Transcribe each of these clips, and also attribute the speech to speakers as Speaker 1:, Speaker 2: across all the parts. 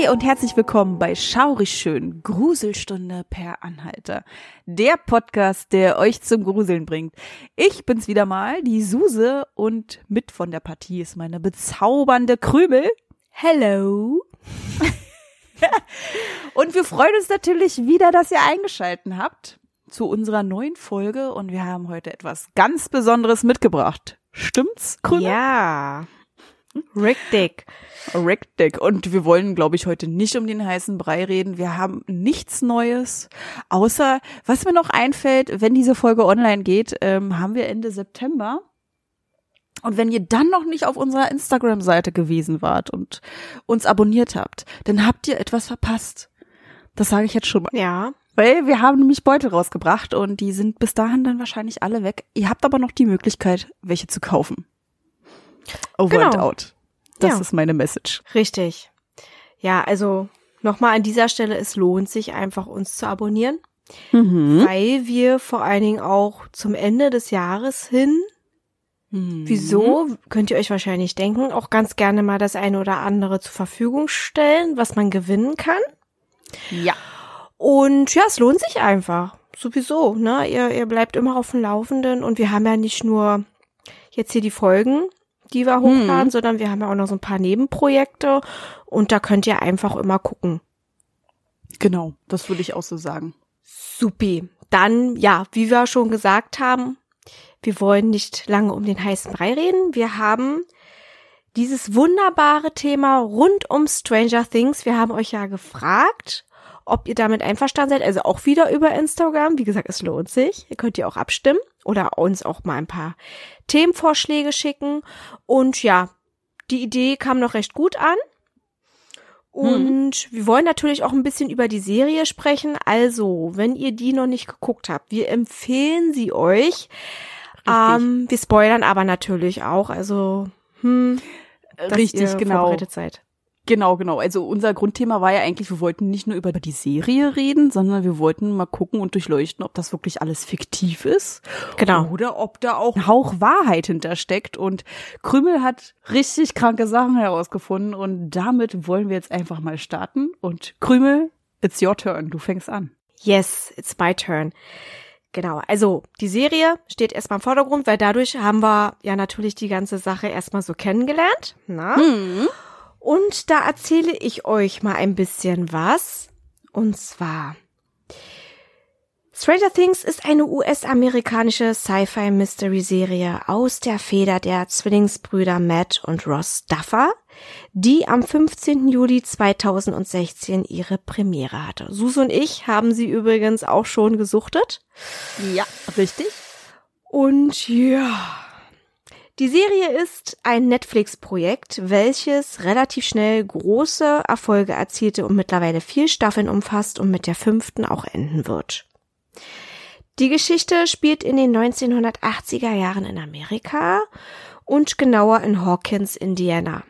Speaker 1: Hi und herzlich willkommen bei Schaurig Schön, Gruselstunde per Anhalter. Der Podcast, der euch zum Gruseln bringt. Ich bin's wieder mal, die Suse und mit von der Partie ist meine bezaubernde Krümel.
Speaker 2: Hello.
Speaker 1: Und wir freuen uns natürlich wieder, dass ihr eingeschalten habt zu unserer neuen Folge und wir haben heute etwas ganz Besonderes mitgebracht. Stimmt's, Krümel?
Speaker 2: Ja. Richtig.
Speaker 1: Richtig. Und wir wollen, glaube ich, heute nicht um den heißen Brei reden. Wir haben nichts Neues, außer was mir noch einfällt, wenn diese Folge online geht, ähm, haben wir Ende September. Und wenn ihr dann noch nicht auf unserer Instagram-Seite gewesen wart und uns abonniert habt, dann habt ihr etwas verpasst. Das sage ich jetzt schon mal.
Speaker 2: Ja.
Speaker 1: Weil wir haben nämlich Beutel rausgebracht und die sind bis dahin dann wahrscheinlich alle weg. Ihr habt aber noch die Möglichkeit, welche zu kaufen. Over
Speaker 2: Genau.
Speaker 1: and out. Das
Speaker 2: Ja.
Speaker 1: ist meine Message.
Speaker 2: Richtig. Ja, also nochmal an dieser Stelle, es lohnt sich einfach, uns zu abonnieren,
Speaker 1: Mhm.
Speaker 2: weil wir vor allen Dingen auch zum Ende des Jahres hin,
Speaker 1: Mhm.
Speaker 2: wieso, könnt ihr euch wahrscheinlich denken, auch ganz gerne mal das eine oder andere zur Verfügung stellen, was man gewinnen kann.
Speaker 1: Ja.
Speaker 2: Und ja, es lohnt sich einfach. Sowieso, ne? Ihr, ihr bleibt immer auf dem Laufenden und wir haben ja nicht nur jetzt hier die Folgen, die wir hochladen, sondern wir haben ja auch noch so ein paar Nebenprojekte und da könnt ihr einfach immer gucken.
Speaker 1: Genau, das würde ich auch so sagen.
Speaker 2: Supi. Dann, ja, wie wir schon gesagt haben, wir wollen nicht lange um den heißen Brei reden. Wir haben dieses wunderbare Thema rund um Stranger Things. Wir haben euch ja gefragt, ob ihr damit einverstanden seid. Also auch wieder über Instagram. Wie gesagt, es lohnt sich. Ihr könnt ja auch abstimmen oder uns auch mal ein paar Themenvorschläge schicken. Und ja, die Idee kam noch recht gut an. Und wir wollen natürlich auch ein bisschen über die Serie sprechen. Also, wenn ihr die noch nicht geguckt habt, wir empfehlen sie euch. Ähm, wir spoilern aber natürlich auch. Also, hm, dass
Speaker 1: Richtig,
Speaker 2: ihr
Speaker 1: genau.
Speaker 2: vorbereitet seid.
Speaker 1: Genau, genau. Also unser Grundthema war ja eigentlich, wir wollten nicht nur über die Serie reden, sondern wir wollten mal gucken und durchleuchten, ob das wirklich alles fiktiv ist.
Speaker 2: Genau.
Speaker 1: Oder ob da auch ein Hauch Wahrheit hintersteckt. Und Krümel hat richtig kranke Sachen herausgefunden und damit wollen wir jetzt einfach mal starten. Und Krümel, it's your turn. Du fängst an.
Speaker 2: Yes, it's my turn. Genau, also die Serie steht erstmal im Vordergrund, weil dadurch haben wir ja natürlich die ganze Sache erstmal so kennengelernt. Na? Und da erzähle ich euch mal ein bisschen was. Und zwar Stranger Things ist eine US-amerikanische Sci-Fi-Mystery-Serie aus der Feder der Zwillingsbrüder Matt und Ross Duffer, die am 15. Juli 2016 ihre Premiere hatte. Sus und ich haben sie übrigens auch schon gesuchtet.
Speaker 1: Ja, richtig.
Speaker 2: Und ja, die Serie ist ein Netflix-Projekt, welches relativ schnell große Erfolge erzielte und mittlerweile vier Staffeln umfasst und mit der fünften auch enden wird. Die Geschichte spielt in den 1980er Jahren in Amerika und genauer in Hawkins, Indiana.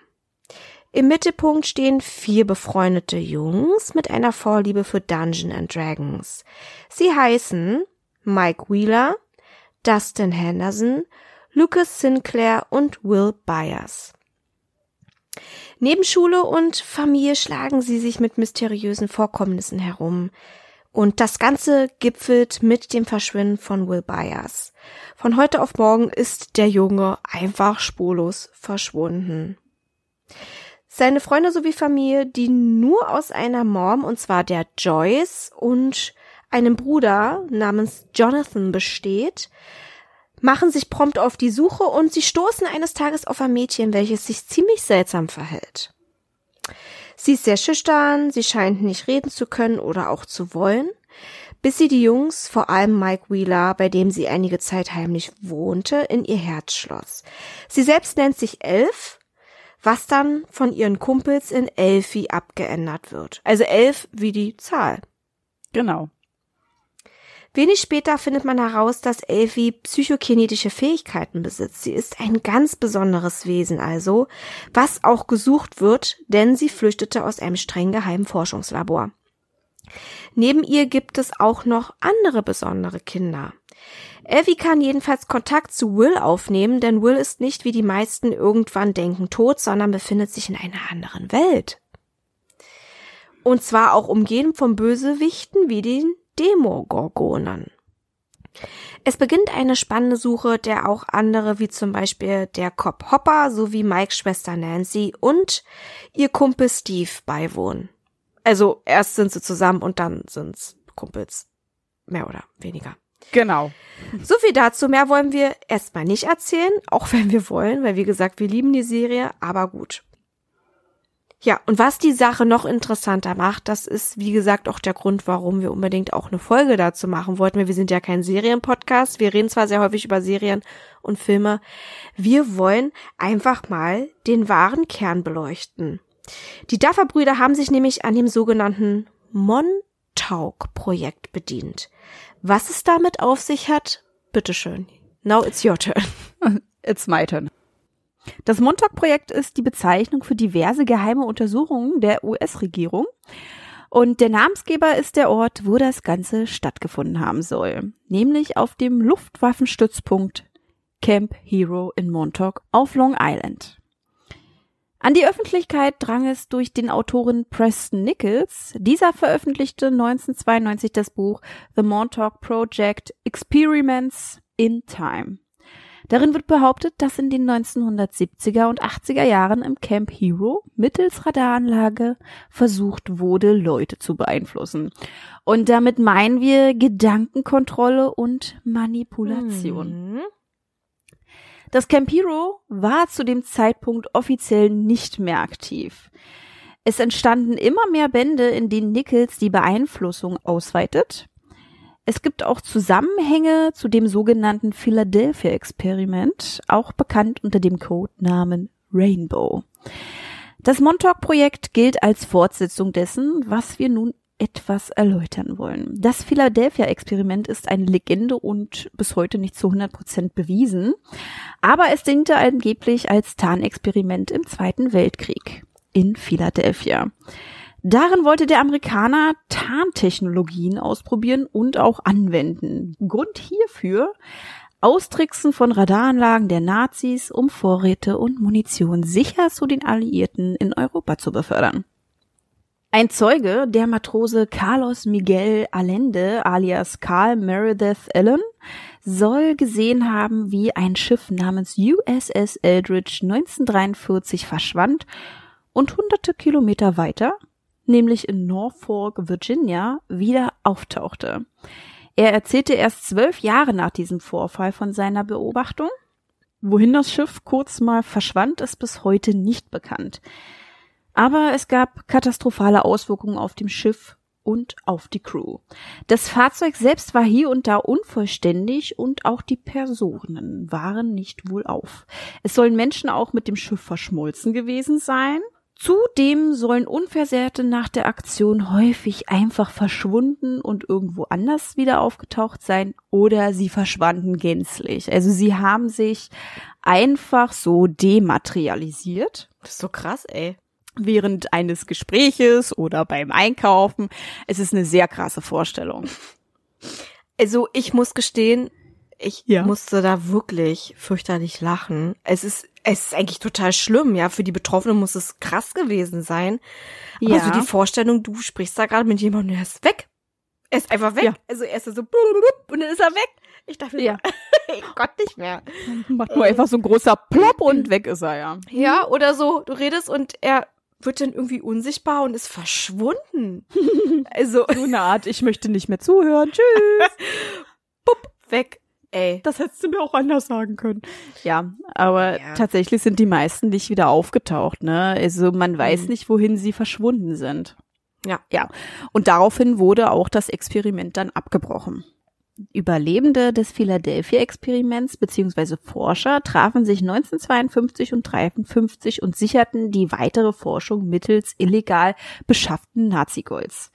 Speaker 2: Im Mittelpunkt stehen vier befreundete Jungs mit einer Vorliebe für Dungeon and Dragons. Sie heißen Mike Wheeler, Dustin Henderson, Lucas Sinclair und Will Byers. Neben Schule und Familie schlagen sie sich mit mysteriösen Vorkommnissen herum. Und das Ganze gipfelt mit dem Verschwinden von Will Byers. Von heute auf morgen ist der Junge einfach spurlos verschwunden. Seine Freunde sowie Familie, die nur aus einer Mom, und zwar der Joyce und einem Bruder namens Jonathan besteht, machen sich prompt auf die Suche und sie stoßen eines Tages auf ein Mädchen, welches sich ziemlich seltsam verhält. Sie ist sehr schüchtern, sie scheint nicht reden zu können oder auch zu wollen, bis sie die Jungs, vor allem Mike Wheeler, bei dem sie einige Zeit heimlich wohnte, in ihr Herz schloss. Sie selbst nennt sich Elf, was dann von ihren Kumpels in Elfie abgeändert wird. Also elf wie die Zahl.
Speaker 1: Genau.
Speaker 2: Wenig später findet man heraus, dass Elfie psychokinetische Fähigkeiten besitzt. Sie ist ein ganz besonderes Wesen also, was auch gesucht wird, denn sie flüchtete aus einem streng geheimen Forschungslabor. Neben ihr gibt es auch noch andere besondere Kinder. Elfie kann jedenfalls Kontakt zu Will aufnehmen, denn Will ist nicht wie die meisten irgendwann denken tot, sondern befindet sich in einer anderen Welt. Und zwar auch umgeben von Bösewichten wie den Demogorgonen. Es beginnt eine spannende Suche, der auch andere wie zum Beispiel der Cop Hopper sowie Mikes Schwester Nancy und ihr Kumpel Steve beiwohnen. Also erst sind sie zusammen und dann sind's Kumpels. Mehr oder weniger.
Speaker 1: Genau.
Speaker 2: So viel dazu. Mehr wollen wir erstmal nicht erzählen, auch wenn wir wollen, weil wie gesagt, wir lieben die Serie, aber gut. Ja, und was die Sache noch interessanter macht, das ist, wie gesagt, auch der Grund, warum wir unbedingt auch eine Folge dazu machen wollten. Wir sind ja kein Serienpodcast. Wir reden zwar sehr häufig über Serien und Filme. Wir wollen einfach mal den wahren Kern beleuchten. Die Duffer-Brüder haben sich nämlich an dem sogenannten Montauk-Projekt bedient. Was es damit auf sich hat, bitteschön. Now it's your turn.
Speaker 1: It's my turn. Das Montauk-Projekt ist die Bezeichnung für diverse geheime Untersuchungen der US-Regierung. Und der Namensgeber ist der Ort, wo das Ganze stattgefunden haben soll, nämlich auf dem Luftwaffenstützpunkt Camp Hero in Montauk auf Long Island. An die Öffentlichkeit drang es durch den Autoren Preston Nichols. Dieser veröffentlichte 1992 das Buch The Montauk Project Experiments in Time. Darin wird behauptet, dass in den 1970er und 80er Jahren im Camp Hero mittels Radaranlage versucht wurde, Leute zu beeinflussen. Und damit meinen wir Gedankenkontrolle und Manipulation.
Speaker 2: Mhm.
Speaker 1: Das Camp Hero war zu dem Zeitpunkt offiziell nicht mehr aktiv. Es entstanden immer mehr Bände, in denen Nichols die Beeinflussung ausweitet. Es gibt auch Zusammenhänge zu dem sogenannten Philadelphia-Experiment, auch bekannt unter dem Codenamen Rainbow. Das Montauk-Projekt gilt als Fortsetzung dessen, was wir nun etwas erläutern wollen. Das Philadelphia-Experiment ist eine Legende und bis heute nicht zu 100 Prozent bewiesen, aber es diente angeblich als Tarnexperiment im Zweiten Weltkrieg in Philadelphia. Darin wollte der Amerikaner Tarntechnologien ausprobieren und auch anwenden. Grund hierfür Austricksen von Radaranlagen der Nazis, um Vorräte und Munition sicher zu den Alliierten in Europa zu befördern. Ein Zeuge, der Matrose Carlos Miguel Allende alias Carl Meredith Allen, soll gesehen haben, wie ein Schiff namens USS Eldridge 1943 verschwand und hunderte Kilometer weiter nämlich in Norfolk, Virginia, wieder auftauchte. Er erzählte erst zwölf Jahre nach diesem Vorfall von seiner Beobachtung. Wohin das Schiff kurz mal verschwand, ist bis heute nicht bekannt. Aber es gab katastrophale Auswirkungen auf dem Schiff und auf die Crew. Das Fahrzeug selbst war hier und da unvollständig und auch die Personen waren nicht wohlauf. Es sollen Menschen auch mit dem Schiff verschmolzen gewesen sein Zudem sollen Unversehrte nach der Aktion häufig einfach verschwunden und irgendwo anders wieder aufgetaucht sein oder sie verschwanden gänzlich. Also sie haben sich einfach so dematerialisiert.
Speaker 2: Das ist so krass, ey.
Speaker 1: Während eines Gespräches oder beim Einkaufen. Es ist eine sehr krasse Vorstellung.
Speaker 2: Also ich muss gestehen, ich
Speaker 1: Ja.
Speaker 2: musste da wirklich fürchterlich lachen. Es ist, es ist eigentlich total schlimm, ja. Für die Betroffenen muss es krass gewesen sein.
Speaker 1: Ja.
Speaker 2: so die Vorstellung, du sprichst da gerade mit jemandem, der ist weg. Er ist einfach weg.
Speaker 1: Ja.
Speaker 2: Also er ist so blub, und dann ist er weg. Ich dachte,
Speaker 1: Ja.
Speaker 2: so, ey Gott nicht mehr.
Speaker 1: Macht nur einfach so ein großer Plop und weg ist er ja.
Speaker 2: Ja, oder so, du redest und er wird dann irgendwie unsichtbar und ist verschwunden. also
Speaker 1: So eine Art, ich möchte nicht mehr zuhören. Tschüss.
Speaker 2: weg. Ey.
Speaker 1: Das hättest du mir auch anders sagen können. Ja, aber
Speaker 2: Ja.
Speaker 1: tatsächlich sind die meisten nicht wieder aufgetaucht, ne? Also man weiß
Speaker 2: Mhm.
Speaker 1: nicht, wohin sie verschwunden sind.
Speaker 2: Ja.
Speaker 1: Ja. Und daraufhin wurde auch das Experiment dann abgebrochen. Überlebende des Philadelphia-Experiments beziehungsweise Forscher trafen sich 1952 und 1953 und sicherten die weitere Forschung mittels illegal beschafften Nazigolds.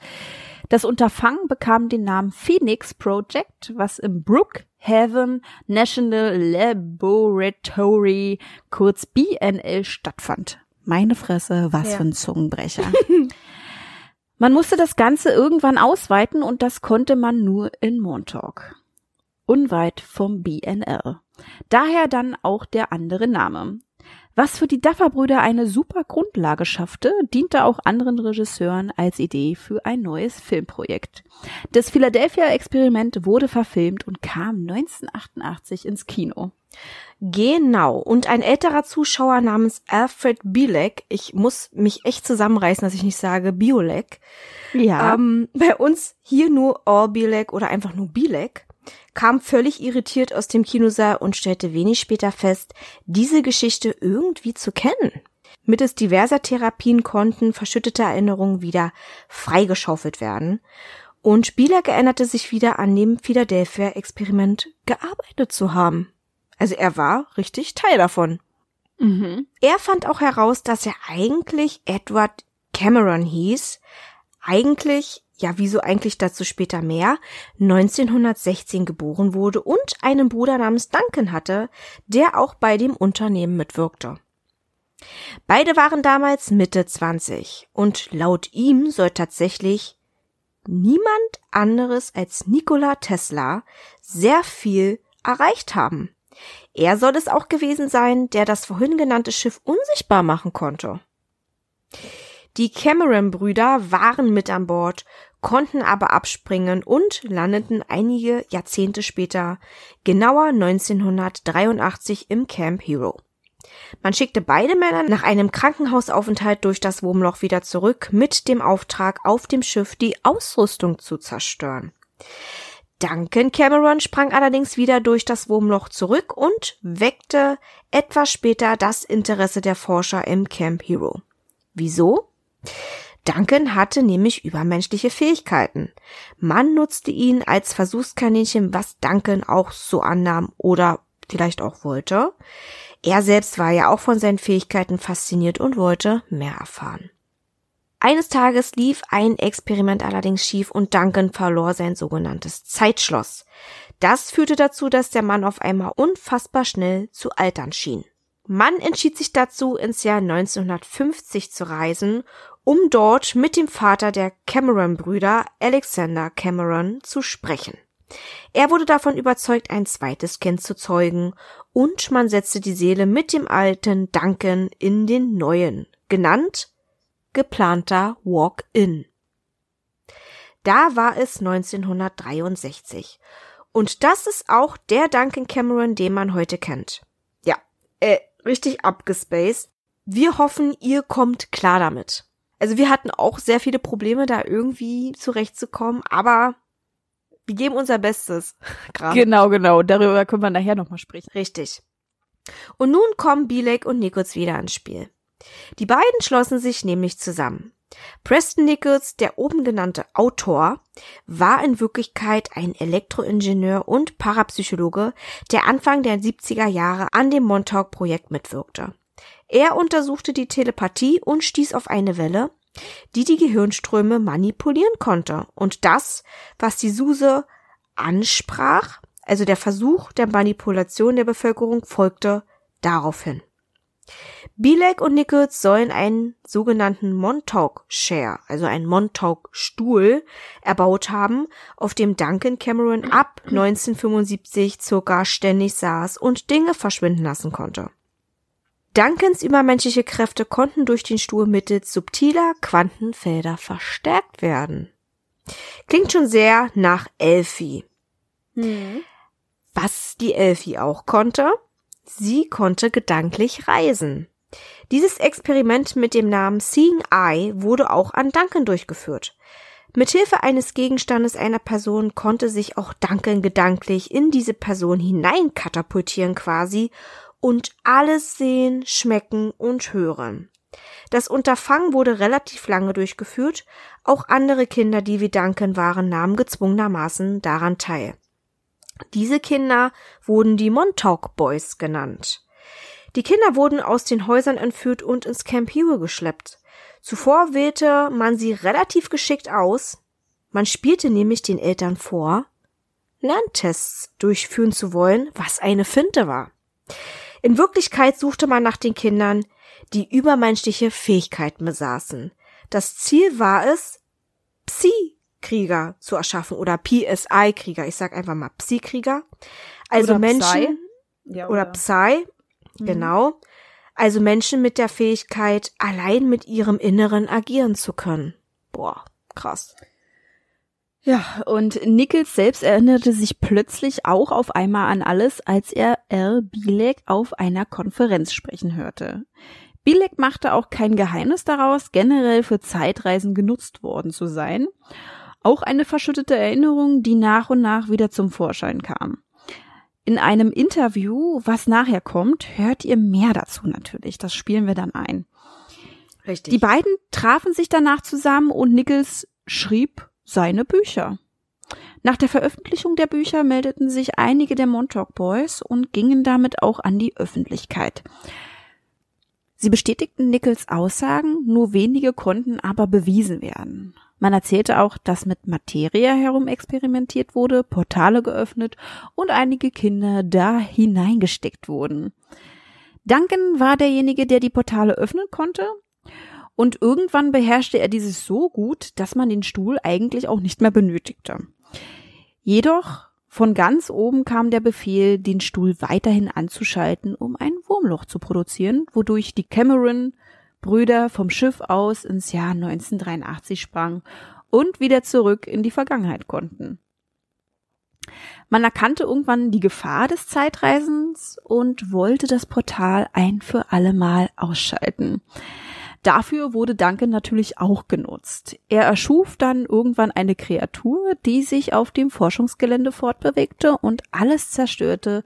Speaker 1: Das Unterfangen bekam den Namen Phoenix Project, was im Brookhaven National Laboratory, kurz BNL, stattfand. Meine Fresse, was
Speaker 2: Ja.
Speaker 1: für ein Zungenbrecher. man musste das Ganze irgendwann ausweiten und das konnte man nur in Montauk. Unweit vom BNL. Daher dann auch der andere Name. Was für die Duffer-Brüder eine super Grundlage schaffte, diente auch anderen Regisseuren als Idee für ein neues Filmprojekt. Das Philadelphia-Experiment wurde verfilmt und kam 1988 ins Kino.
Speaker 2: Genau. Und ein älterer Zuschauer namens Alfred Bielek, ich muss mich echt zusammenreißen, dass ich nicht sage Biolek,
Speaker 1: Ja.
Speaker 2: ähm, bei uns hier nur All Bielek oder einfach nur Bielek, kam völlig irritiert aus dem Kinosaal und stellte wenig später fest, diese Geschichte irgendwie zu kennen. Mittels diverser Therapien konnten verschüttete Erinnerungen wieder freigeschaufelt werden. Und Bielek erinnerte sich wieder an dem Philadelphia-Experiment gearbeitet zu haben. Also er war richtig Teil davon.
Speaker 1: mhm.
Speaker 2: Er fand auch heraus, dass er eigentlich Edward Cameron hieß. Eigentlich, ja, wieso eigentlich dazu später mehr, 1916 geboren wurde und einen Bruder namens Duncan hatte, der auch bei dem Unternehmen mitwirkte. Beide waren damals Mitte 20 und laut ihm soll tatsächlich niemand anderes als Nikola Tesla sehr viel erreicht haben. Er soll es auch gewesen sein, der das vorhin genannte Schiff unsichtbar machen konnte. Die Cameron-Brüder waren mit an Bord, konnten aber abspringen und landeten einige Jahrzehnte später, genauer 1983 im Camp Hero. Man schickte beide Männer nach einem Krankenhausaufenthalt durch das Wurmloch wieder zurück mit dem Auftrag, auf dem Schiff die Ausrüstung zu zerstören. Duncan Cameron sprang allerdings wieder durch das Wurmloch zurück und weckte etwas später das Interesse der Forscher im Camp Hero. Wieso? Duncan hatte nämlich übermenschliche Fähigkeiten. Man nutzte ihn als Versuchskaninchen, was Duncan auch so annahm oder vielleicht auch wollte. Er selbst war ja auch von seinen Fähigkeiten fasziniert und wollte mehr erfahren. Eines Tages lief ein Experiment allerdings schief und Duncan verlor sein sogenanntes Zeitschloss. Das führte dazu, dass der Mann auf einmal unfassbar schnell zu altern schien. Man entschied sich dazu, ins Jahr 1950 zu reisen, um dort mit dem Vater der Cameron-Brüder, Alexander Cameron, zu sprechen. Er wurde davon überzeugt, ein zweites Kind zu zeugen, und man setzte die Seele mit dem alten Duncan in den neuen, genannt geplanter Walk-in. Da war es 1963. Und das ist auch der Duncan Cameron, den man heute kennt. Ja, äh, richtig abgespaced. Wir hoffen, ihr kommt klar damit. Also wir hatten auch sehr viele Probleme, da irgendwie zurechtzukommen, aber wir geben unser Bestes. Gerade.
Speaker 1: Genau, genau. Darüber können wir nachher nochmal sprechen.
Speaker 2: Richtig. Und nun kommen Bilek und Nichols wieder ins Spiel. Die beiden schlossen sich nämlich zusammen. Preston Nichols, der oben genannte Autor, war in Wirklichkeit ein Elektroingenieur und Parapsychologe, der Anfang der 70er Jahre an dem Montauk-Projekt mitwirkte. Er untersuchte die Telepathie und stieß auf eine Welle, die die Gehirnströme manipulieren konnte. Und das, was die Suse ansprach, also der Versuch der Manipulation der Bevölkerung, folgte daraufhin. Bilek und Nichols sollen einen sogenannten Montauk Chair, also einen Montauk Stuhl, erbaut haben, auf dem Duncan Cameron ab 1975 circa ständig saß und Dinge verschwinden lassen konnte. Duncans übermenschliche Kräfte konnten durch den Stuhl mittels subtiler Quantenfelder verstärkt werden. Klingt schon sehr nach Elfie. Was die Elfie auch konnte, sie konnte gedanklich reisen. Dieses Experiment mit dem Namen Seeing Eye wurde auch an Duncan durchgeführt. Mithilfe eines Gegenstandes einer Person konnte sich auch Duncan gedanklich in diese Person hineinkatapultieren quasi und alles sehen, schmecken und hören. Das Unterfangen wurde relativ lange durchgeführt, auch andere Kinder, die wie Duncan waren, nahmen gezwungenermaßen daran teil. Diese Kinder wurden die Montauk Boys genannt. Die Kinder wurden aus den Häusern entführt und ins Camp Hero geschleppt. Zuvor wählte man sie relativ geschickt aus. Man spielte nämlich den Eltern vor, Lerntests durchführen zu wollen, was eine Finte war. In Wirklichkeit suchte man nach den Kindern, die übermenschliche Fähigkeiten besaßen. Das Ziel war es, Psi-Krieger zu erschaffen oder PSI-Krieger. Ich sag einfach mal Psi-Krieger. Also
Speaker 1: Oder
Speaker 2: Menschen
Speaker 1: Psy. Ja,
Speaker 2: oder Psy, genau. Also Menschen mit der Fähigkeit, allein mit ihrem Inneren agieren zu können. Boah, krass.
Speaker 1: Ja, und Nichols selbst erinnerte sich plötzlich auch auf einmal an alles, als er R. Bilek auf einer Konferenz sprechen hörte. Bilek machte auch kein Geheimnis daraus, generell für Zeitreisen genutzt worden zu sein. Auch eine verschüttete Erinnerung, die nach und nach wieder zum Vorschein kam. In einem Interview, was nachher kommt, hört ihr mehr dazu natürlich. Das spielen wir dann ein.
Speaker 2: Richtig.
Speaker 1: Die beiden trafen sich danach zusammen und Nichols schrieb seine Bücher. Nach der Veröffentlichung der Bücher meldeten sich einige der Montauk Boys und gingen damit auch an die Öffentlichkeit. Sie bestätigten Nichols Aussagen, nur wenige konnten aber bewiesen werden. Man erzählte auch, dass mit Materie herum experimentiert wurde, Portale geöffnet und einige Kinder da hineingesteckt wurden. Duncan war derjenige, der die Portale öffnen konnte. Und irgendwann beherrschte er dieses so gut, dass man den Stuhl eigentlich auch nicht mehr benötigte. Jedoch von ganz oben kam der Befehl, den Stuhl weiterhin anzuschalten, um ein Wurmloch zu produzieren, wodurch die Cameron-Brüder vom Schiff aus ins Jahr 1983 sprangen und wieder zurück in die Vergangenheit konnten. Man erkannte irgendwann die Gefahr des Zeitreisens und wollte das Portal ein für alle Mal ausschalten. Dafür wurde Duncan natürlich auch genutzt. Er erschuf dann irgendwann eine Kreatur, die sich auf dem Forschungsgelände fortbewegte und alles zerstörte,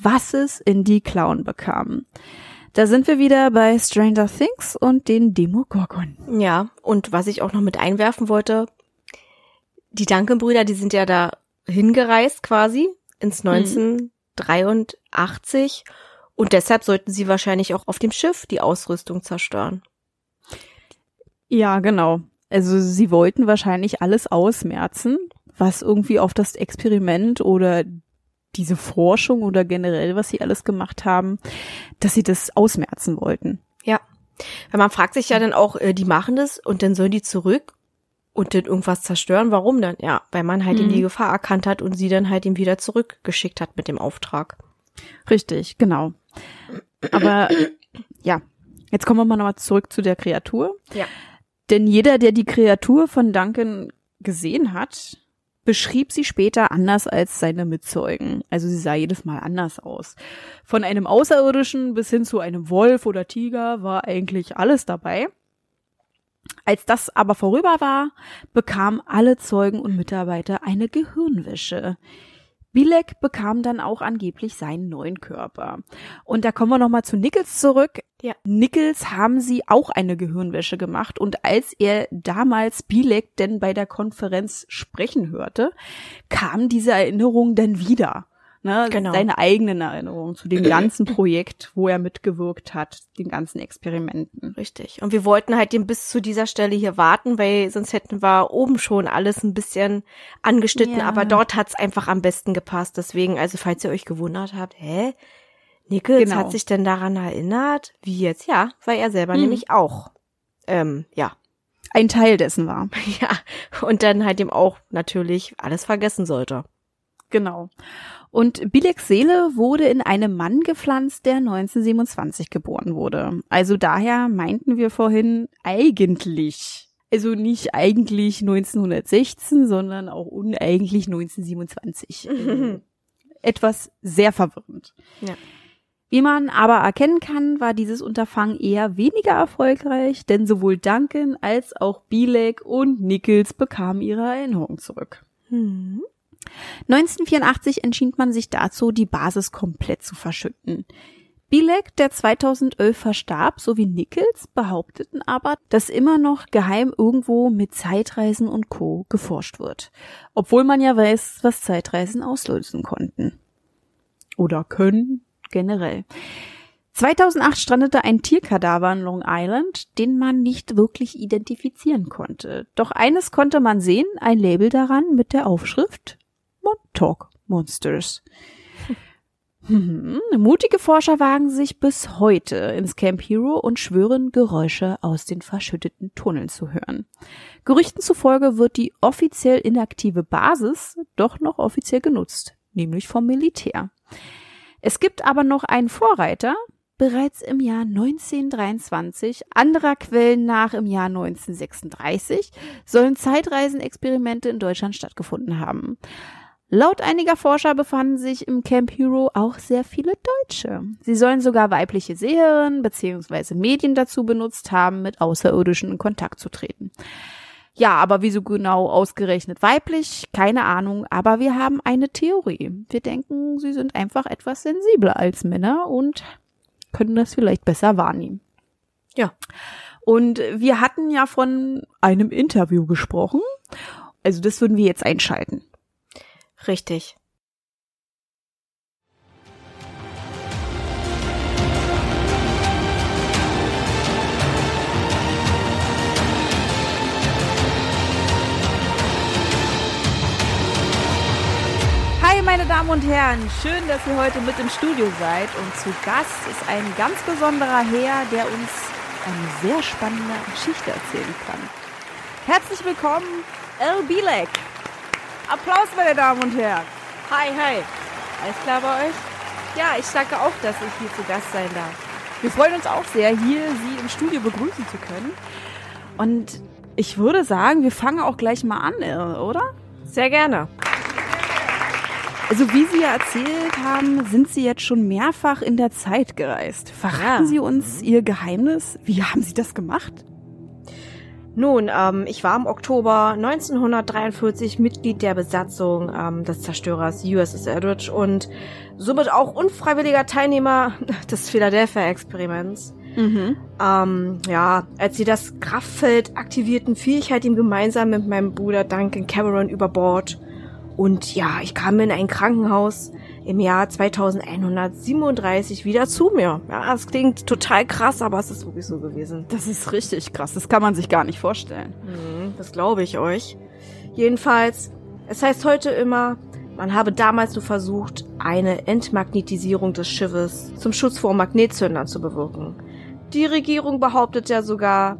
Speaker 1: was es in die Klauen bekam. Da sind wir wieder bei Stranger Things und den Demogorgon.
Speaker 2: Ja, und was ich auch noch mit einwerfen wollte, die Duncan-Brüder, die sind ja da hingereist quasi ins 1983 und deshalb sollten sie wahrscheinlich auch auf dem Schiff die Ausrüstung zerstören.
Speaker 1: Ja, genau. Also sie wollten wahrscheinlich alles ausmerzen, was irgendwie auf das Experiment oder diese Forschung oder generell, was sie alles gemacht haben, dass sie das ausmerzen wollten.
Speaker 2: Ja. Weil man fragt sich ja dann auch, äh, die machen das und dann sollen die zurück und dann irgendwas zerstören. Warum dann? Ja, weil man halt
Speaker 1: Mhm.
Speaker 2: ihm die Gefahr erkannt hat und sie dann halt ihm wieder zurückgeschickt hat mit dem Auftrag.
Speaker 1: Richtig, genau. Aber ja, jetzt kommen wir mal nochmal zurück zu der Kreatur.
Speaker 2: Ja.
Speaker 1: Denn jeder, der die Kreatur von Duncan gesehen hat, beschrieb sie später anders als seine Mitzeugen. Also sie sah jedes Mal anders aus. Von einem Außerirdischen bis hin zu einem Wolf oder Tiger war eigentlich alles dabei. Als das aber vorüber war, bekamen alle Zeugen und Mitarbeiter eine Gehirnwäsche. Bilek bekam dann auch angeblich seinen neuen Körper. Und da kommen wir nochmal zu Nichols zurück.
Speaker 2: Ja.
Speaker 1: Nichols haben sie auch eine Gehirnwäsche gemacht. Und als er damals Bilek denn bei der Konferenz sprechen hörte, kam diese Erinnerung dann wieder. Ne,
Speaker 2: Genau.
Speaker 1: Seine eigenen Erinnerungen zu dem ganzen Projekt, wo er mitgewirkt hat, den ganzen Experimenten.
Speaker 2: Richtig. Und wir wollten halt den bis zu dieser Stelle hier warten, weil sonst hätten wir oben schon alles ein bisschen angeschnitten,
Speaker 1: Ja.
Speaker 2: aber dort hat's einfach am besten gepasst. Deswegen, also falls ihr euch gewundert habt, hä? Nichols
Speaker 1: Genau.
Speaker 2: hat sich denn daran erinnert? Wie jetzt? Ja, weil er selber
Speaker 1: Mhm.
Speaker 2: nämlich auch. Ähm, ja.
Speaker 1: Ein Teil dessen war.
Speaker 2: Ja. Und dann halt eben auch natürlich alles vergessen sollte.
Speaker 1: Genau. Und Bileks Seele wurde in einem Mann gepflanzt, der 1927 geboren wurde. Also daher meinten wir vorhin eigentlich. Also nicht eigentlich 1916, sondern auch uneigentlich 1927. Also Etwas sehr verwirrend.
Speaker 2: Ja.
Speaker 1: Wie man aber erkennen kann, war dieses Unterfangen eher weniger erfolgreich, denn sowohl Duncan als auch Bilek und Nichols bekamen ihre Erinnerung zurück.
Speaker 2: Hm.
Speaker 1: 1984 entschied man sich dazu, die Basis komplett zu verschütten. Bilek, der 2011 verstarb, sowie Nichols behaupteten aber, dass immer noch geheim irgendwo mit Zeitreisen und Co. geforscht wird. Obwohl man ja weiß, was Zeitreisen auslösen konnten. Oder können, generell. 2008 strandete ein Tierkadaver in Long Island, den man nicht wirklich identifizieren konnte. Doch eines konnte man sehen, ein Label daran mit der Aufschrift Montauk Monsters. Mhm. Mutige Forscher wagen sich bis heute ins Camp Hero und schwören, Geräusche aus den verschütteten Tunneln zu hören. Gerüchten zufolge wird die offiziell inaktive Basis doch noch offiziell genutzt, nämlich vom Militär. Es gibt aber noch einen Vorreiter, bereits im Jahr 1923, anderer Quellen nach im Jahr 1936, sollen Zeitreisenexperimente in Deutschland stattgefunden haben. Laut einiger Forscher befanden sich im Camp Hero auch sehr viele Deutsche. Sie sollen sogar weibliche Seherinnen bzw. Medien dazu benutzt haben, mit Außerirdischen in Kontakt zu treten. Ja, aber wieso genau ausgerechnet weiblich? Keine Ahnung, aber wir haben eine Theorie. Wir denken, sie sind einfach etwas sensibler als Männer und können das vielleicht besser wahrnehmen. Ja. Und wir hatten ja von einem Interview gesprochen. Also das würden wir jetzt einschalten.
Speaker 2: Richtig.
Speaker 1: Hi, meine Damen und Herren, schön, dass ihr heute mit im Studio seid. Und zu Gast ist ein ganz besonderer Herr, der uns eine sehr spannende Geschichte erzählen kann. Herzlich willkommen, El Bilek. Applaus, meine Damen und Herren.
Speaker 2: Hi, hi. Alles klar bei euch? Ja, ich danke auch, dass ich hier zu Gast sein darf.
Speaker 1: Wir freuen uns auch sehr, hier Sie im Studio begrüßen zu können. Und ich würde sagen, wir fangen auch gleich mal an, oder?
Speaker 2: Sehr gerne.
Speaker 1: Also wie Sie ja erzählt haben, sind Sie jetzt schon mehrfach in der Zeit gereist. Verraten ja. Sie uns Ihr Geheimnis? Wie haben Sie das gemacht?
Speaker 2: Nun, ähm, ich war im Oktober 1943 Mitglied der Besatzung ähm, des Zerstörers USS Edward und somit auch unfreiwilliger Teilnehmer des Philadelphia-Experiments. Mhm. Ähm, ja, als sie das Kraftfeld aktivierten, fiel ich halt ihm gemeinsam mit meinem Bruder Duncan Cameron über Bord. Und ja, ich kam in ein Krankenhaus im Jahr 2137 wieder zu mir. Ja, es klingt total krass, aber es ist wirklich so gewesen.
Speaker 1: Das ist richtig krass. Das kann man sich gar nicht vorstellen.
Speaker 2: Mhm, das glaube ich euch. Jedenfalls, es heißt heute immer, man habe damals nur versucht, eine Entmagnetisierung des Schiffes zum Schutz vor Magnetzündern zu bewirken. Die Regierung behauptet ja sogar,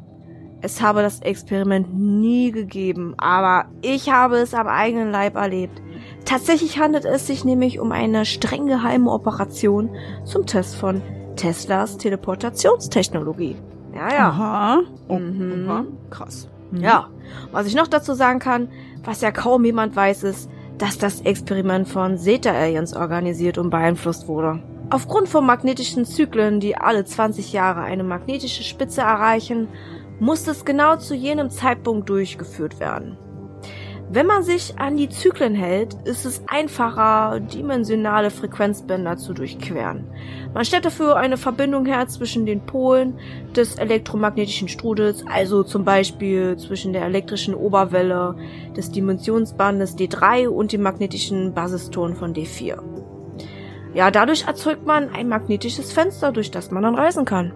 Speaker 2: es habe das Experiment nie gegeben, aber ich habe es am eigenen Leib erlebt. Tatsächlich handelt es sich nämlich um eine streng geheime Operation zum Test von Teslas Teleportationstechnologie. Ja, ja.
Speaker 1: Aha. Oh, mhm. Aha. Krass.
Speaker 2: Mhm. Ja. Was ich noch dazu sagen kann, was ja kaum jemand weiß, ist, dass das Experiment von Zeta Aliens organisiert und beeinflusst wurde. Aufgrund von magnetischen Zyklen, die alle 20 Jahre eine magnetische Spitze erreichen, muss es genau zu jenem Zeitpunkt durchgeführt werden. Wenn man sich an die Zyklen hält, ist es einfacher, dimensionale Frequenzbänder zu durchqueren. Man stellt dafür eine Verbindung her zwischen den Polen des elektromagnetischen Strudels, also zum Beispiel zwischen der elektrischen Oberwelle des Dimensionsbandes D3 und dem magnetischen Basiston von D4. Ja, dadurch erzeugt man ein magnetisches Fenster, durch das man dann reisen kann.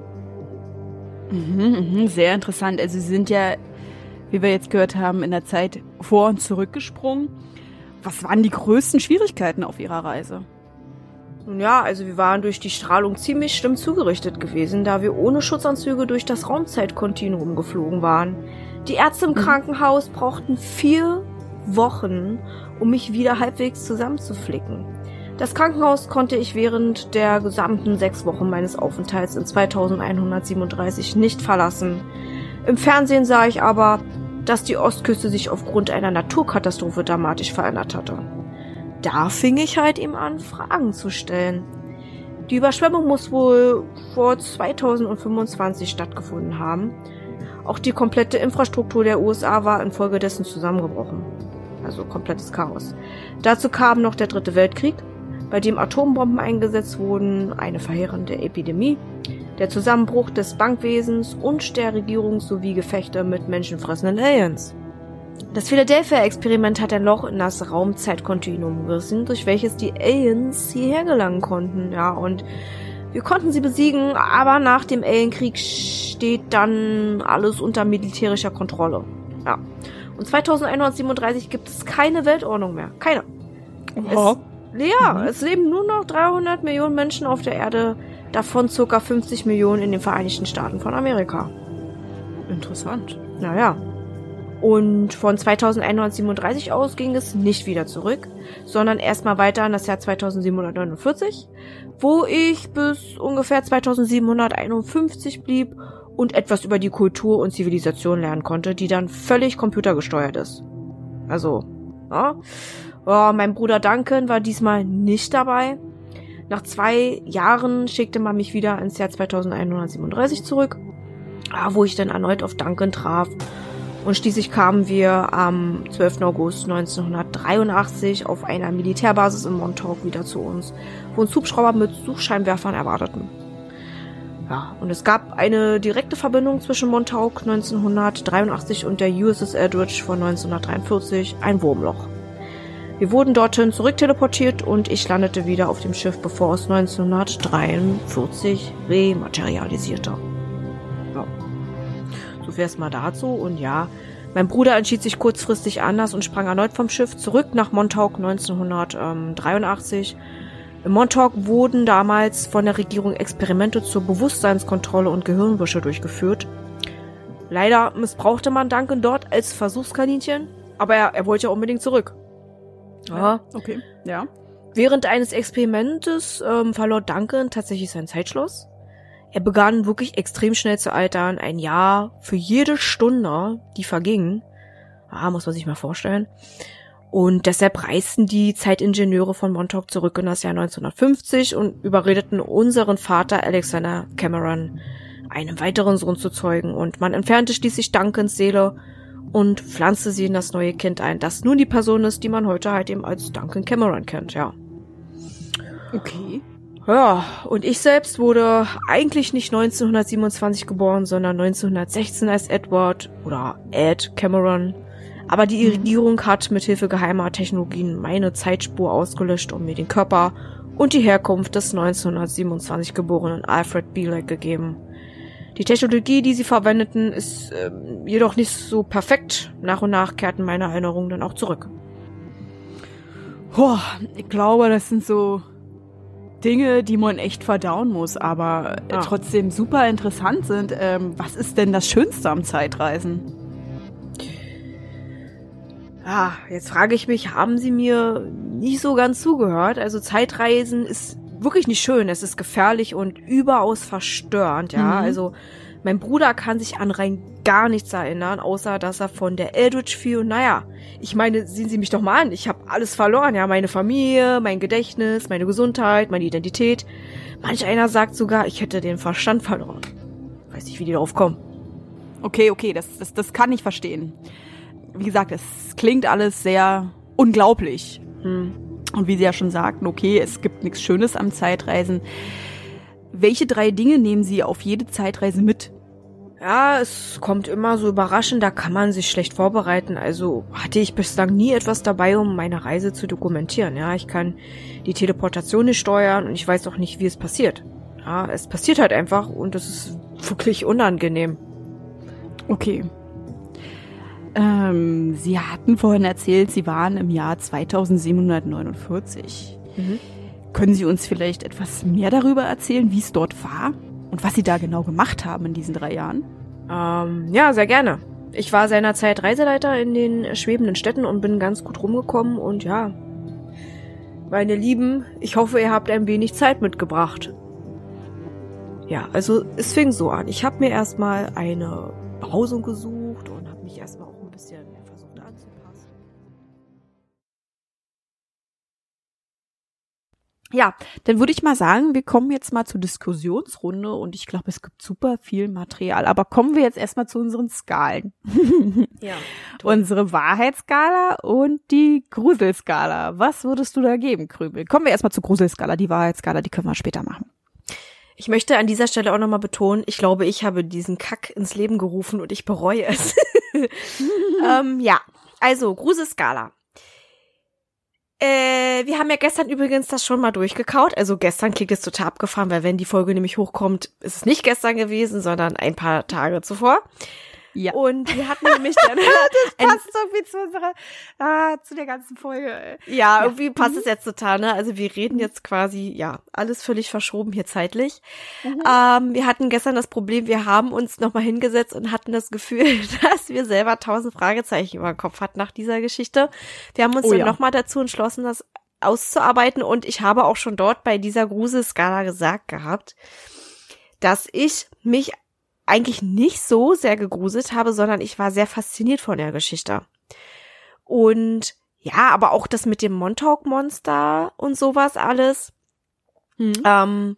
Speaker 1: Mhm, mhm, sehr interessant. Also Sie sind ja wie wir jetzt gehört haben, in der Zeit vor und zurück gesprungen. Was waren die größten Schwierigkeiten auf Ihrer Reise?
Speaker 2: Nun ja, also wir waren durch die Strahlung ziemlich schlimm zugerichtet gewesen, da wir ohne Schutzanzüge durch das Raumzeitkontinuum geflogen waren. Die Ärzte im mhm. Krankenhaus brauchten vier Wochen, um mich wieder halbwegs zusammenzuflicken. Das Krankenhaus konnte ich während der gesamten sechs Wochen meines Aufenthalts in 2137 nicht verlassen. Im Fernsehen sah ich aber, dass die Ostküste sich aufgrund einer Naturkatastrophe dramatisch verändert hatte. Da fing ich halt ihm an, Fragen zu stellen. Die Überschwemmung muss wohl vor 2025 stattgefunden haben. Auch die komplette Infrastruktur der USA war infolgedessen zusammengebrochen. Also komplettes Chaos. Dazu kam noch der Dritte Weltkrieg, bei dem Atombomben eingesetzt wurden, eine verheerende Epidemie, der Zusammenbruch des Bankwesens und der Regierung sowie Gefechte mit menschenfressenden Aliens. Das Philadelphia-Experiment hat ein Loch in das Raumzeitkontinuum gerissen, durch welches die Aliens hierher gelangen konnten, ja, und Wir konnten sie besiegen, aber nach dem Ellenkrieg steht dann alles unter militärischer Kontrolle. Ja. Und 2137 gibt es keine Weltordnung mehr. Keine.
Speaker 1: Oh.
Speaker 2: Es, ja, mhm. es leben nur noch 300 Millionen Menschen auf der Erde, davon circa 50 Millionen in den Vereinigten Staaten von Amerika.
Speaker 1: Interessant.
Speaker 2: Naja. Und von 2137 aus ging es nicht wieder zurück, sondern erstmal weiter in das Jahr 2749, wo ich bis ungefähr 2751 blieb und etwas über die Kultur und Zivilisation lernen konnte, die dann völlig computergesteuert ist. Also, ja. Oh, mein Bruder Duncan war diesmal nicht dabei. Nach zwei Jahren schickte man mich wieder ins Jahr 2137 zurück, ah, wo ich dann erneut auf Duncan traf und schließlich kamen wir am 12. August 1983 auf einer Militärbasis in Montauk wieder zu uns, wo uns Hubschrauber mit Suchscheinwerfern erwarteten. Ja, und es gab eine direkte Verbindung zwischen Montauk 1983 und der USS Eldridge von 1943, ein Wurmloch. Wir wurden dorthin zurückteleportiert und ich landete wieder auf dem Schiff, bevor es 1943 rematerialisierte. So viel erstmal dazu. Und ja, mein Bruder entschied sich kurzfristig anders und sprang erneut vom Schiff zurück nach Montauk 1983. In Montauk wurden damals von der Regierung Experimente zur Bewusstseinskontrolle und Gehirnwäsche durchgeführt. Leider missbrauchte man Duncan dort als Versuchskaninchen, aber er, er wollte ja unbedingt zurück.
Speaker 1: Ja, okay, ja.
Speaker 2: Während eines Experimentes ähm, verlor Duncan tatsächlich sein Zeitschloss. Er begann wirklich extrem schnell zu altern. Ein Jahr für jede Stunde, die verging. Ah, muss man sich mal vorstellen. Und deshalb reisten die Zeitingenieure von Montauk zurück in das Jahr 1950 und überredeten unseren Vater Alexander Cameron, einen weiteren Sohn zu zeugen. Und man entfernte schließlich Duncans Seele und pflanzte sie in das neue Kind ein, das nun die Person ist, die man heute halt eben als Duncan Cameron kennt, ja.
Speaker 1: Okay.
Speaker 2: Ja, und ich selbst wurde eigentlich nicht 1927 geboren, sondern 1916 als Edward oder Ed Cameron. Aber die mhm. Regierung hat mithilfe geheimer Technologien meine Zeitspur ausgelöscht und mir den Körper und die Herkunft des 1927 geborenen Alfred Bielek gegeben. Die Technologie, die sie verwendeten, ist äh, jedoch nicht so perfekt. Nach und nach kehrten meine Erinnerungen dann auch zurück.
Speaker 1: Boah, ich glaube, das sind so Dinge, die man echt verdauen muss, aber ah. trotzdem super interessant sind. Ähm, was ist denn das Schönste am Zeitreisen?
Speaker 2: Ah, jetzt frage ich mich, haben Sie mir nicht so ganz zugehört? Also Zeitreisen ist wirklich nicht schön. Es ist gefährlich und überaus verstörend, ja. Mhm. Also mein Bruder kann sich an rein gar nichts erinnern, außer dass er von der Eldritch fiel. Naja, ich meine, sehen Sie mich doch mal an. Ich habe alles verloren, ja. Meine Familie, mein Gedächtnis, meine Gesundheit, meine Identität. Manch einer sagt sogar, ich hätte den Verstand verloren. Weiß nicht, wie die darauf kommen.
Speaker 1: Okay, okay, das, das, das kann ich verstehen. Wie gesagt, es klingt alles sehr unglaublich. Hm. Und wie Sie ja schon sagten, okay, es gibt nichts Schönes am Zeitreisen. Welche drei Dinge nehmen Sie auf jede Zeitreise mit?
Speaker 2: Ja, es kommt immer so überraschend, da kann man sich schlecht vorbereiten. Also hatte ich bislang nie etwas dabei, um meine Reise zu dokumentieren. Ja, ich kann die Teleportation nicht steuern und ich weiß auch nicht, wie es passiert. Ja, es passiert halt einfach und es ist wirklich unangenehm.
Speaker 1: Okay. Ähm, Sie hatten vorhin erzählt, Sie waren im Jahr 2749. Mhm. Können Sie uns vielleicht etwas mehr darüber erzählen, wie es dort war? Und was Sie da genau gemacht haben in diesen drei Jahren?
Speaker 2: Ähm, ja, sehr gerne. Ich war seinerzeit Reiseleiter in den schwebenden Städten und bin ganz gut rumgekommen und ja. Meine Lieben, ich hoffe, ihr habt ein wenig Zeit mitgebracht. Ja, also es fing so an. Ich habe mir erstmal eine Behausung gesucht
Speaker 1: Ja, dann würde ich mal sagen, wir kommen jetzt mal zur Diskussionsrunde und ich glaube, es gibt super viel Material. Aber kommen wir jetzt erstmal zu unseren Skalen. ja. Toll. Unsere Wahrheitsskala und die Gruselskala. Was würdest du da geben, Krübel? Kommen wir erstmal zur Gruselskala. Die Wahrheitsskala, die können wir später machen.
Speaker 2: Ich möchte an dieser Stelle auch nochmal betonen, ich glaube, ich habe diesen Kack ins Leben gerufen und ich bereue es. ähm, ja, also Gruselskala. Äh, wir haben ja gestern übrigens das schon mal durchgekaut. Also gestern klingt es total abgefahren, weil wenn die Folge nämlich hochkommt, ist es nicht gestern gewesen, sondern ein paar Tage zuvor.
Speaker 1: Ja.
Speaker 2: Und wir hatten nämlich dann.
Speaker 1: das passt irgendwie zu unserer, ah, zu der ganzen Folge.
Speaker 2: Ja, irgendwie passt es jetzt total, ne? Also wir reden jetzt quasi, ja, alles völlig verschoben hier zeitlich. Ähm, wir hatten gestern das Problem, wir haben uns nochmal hingesetzt und hatten das Gefühl, dass wir selber tausend Fragezeichen über den Kopf hatten nach dieser Geschichte. Wir haben uns
Speaker 1: Oh
Speaker 2: dann
Speaker 1: ja.
Speaker 2: nochmal dazu entschlossen, das auszuarbeiten und ich habe auch schon dort bei dieser Gruselskala gesagt gehabt, dass ich mich eigentlich nicht so sehr gegruselt habe, sondern ich war sehr fasziniert von der Geschichte. Und ja, aber auch das mit dem Montauk-Monster und sowas alles.
Speaker 1: Hm.
Speaker 2: Ähm,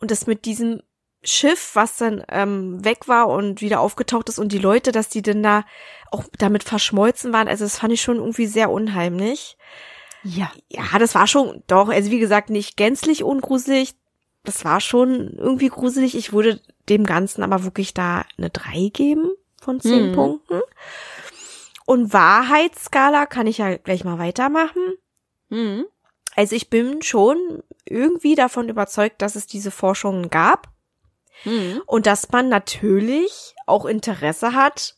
Speaker 2: und das mit diesem Schiff, was dann ähm, weg war und wieder aufgetaucht ist und die Leute, dass die denn da auch damit verschmolzen waren. Also das fand ich schon irgendwie sehr unheimlich.
Speaker 1: Ja.
Speaker 2: Ja, das war schon, doch, also wie gesagt, nicht gänzlich ungruselig. Das war schon irgendwie gruselig. Ich würde dem Ganzen aber wirklich da eine 3 geben von 10
Speaker 1: Mhm.
Speaker 2: Punkten. Und Wahrheitsskala kann ich ja gleich mal weitermachen.
Speaker 1: Hm.
Speaker 2: Also ich bin schon irgendwie davon überzeugt, dass es diese Forschungen gab
Speaker 1: Hm.
Speaker 2: und dass man natürlich auch Interesse hat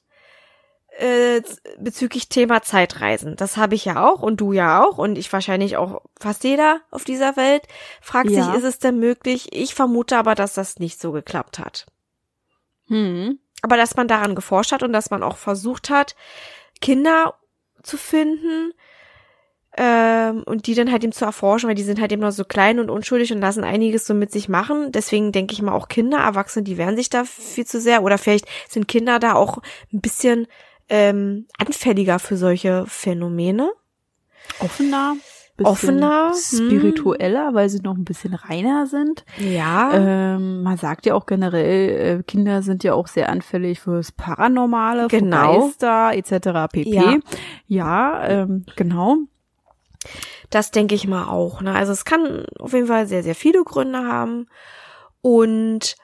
Speaker 2: äh, bezüglich Thema Zeitreisen. Das habe ich ja auch und du ja auch und ich wahrscheinlich auch fast jeder auf dieser Welt fragt
Speaker 1: Ja.
Speaker 2: sich, ist es denn möglich? Ich vermute aber, dass das nicht so geklappt hat.
Speaker 1: Hm.
Speaker 2: Aber dass man daran geforscht hat und dass man auch versucht hat, Kinder zu finden ähm, und die dann halt eben zu erforschen, weil die sind halt eben noch so klein und unschuldig und lassen einiges so mit sich machen. Deswegen denke ich mal auch Kinder, Erwachsene, die wehren sich da viel zu sehr oder vielleicht sind Kinder da auch ein bisschen ähm, anfälliger für solche Phänomene.
Speaker 1: Offener.
Speaker 2: Offener, hm.
Speaker 1: Spiritueller, weil sie noch ein bisschen reiner sind.
Speaker 2: Ja.
Speaker 1: Ähm, man sagt ja auch generell, äh, Kinder sind ja auch sehr anfällig fürs Paranormale,
Speaker 2: Genau.
Speaker 1: Geister etc. pp.
Speaker 2: Ja.
Speaker 1: Ja, ähm, genau.
Speaker 2: Das denke ich mal auch. Ne? Also es kann auf jeden Fall sehr, sehr viele Gründe haben. Und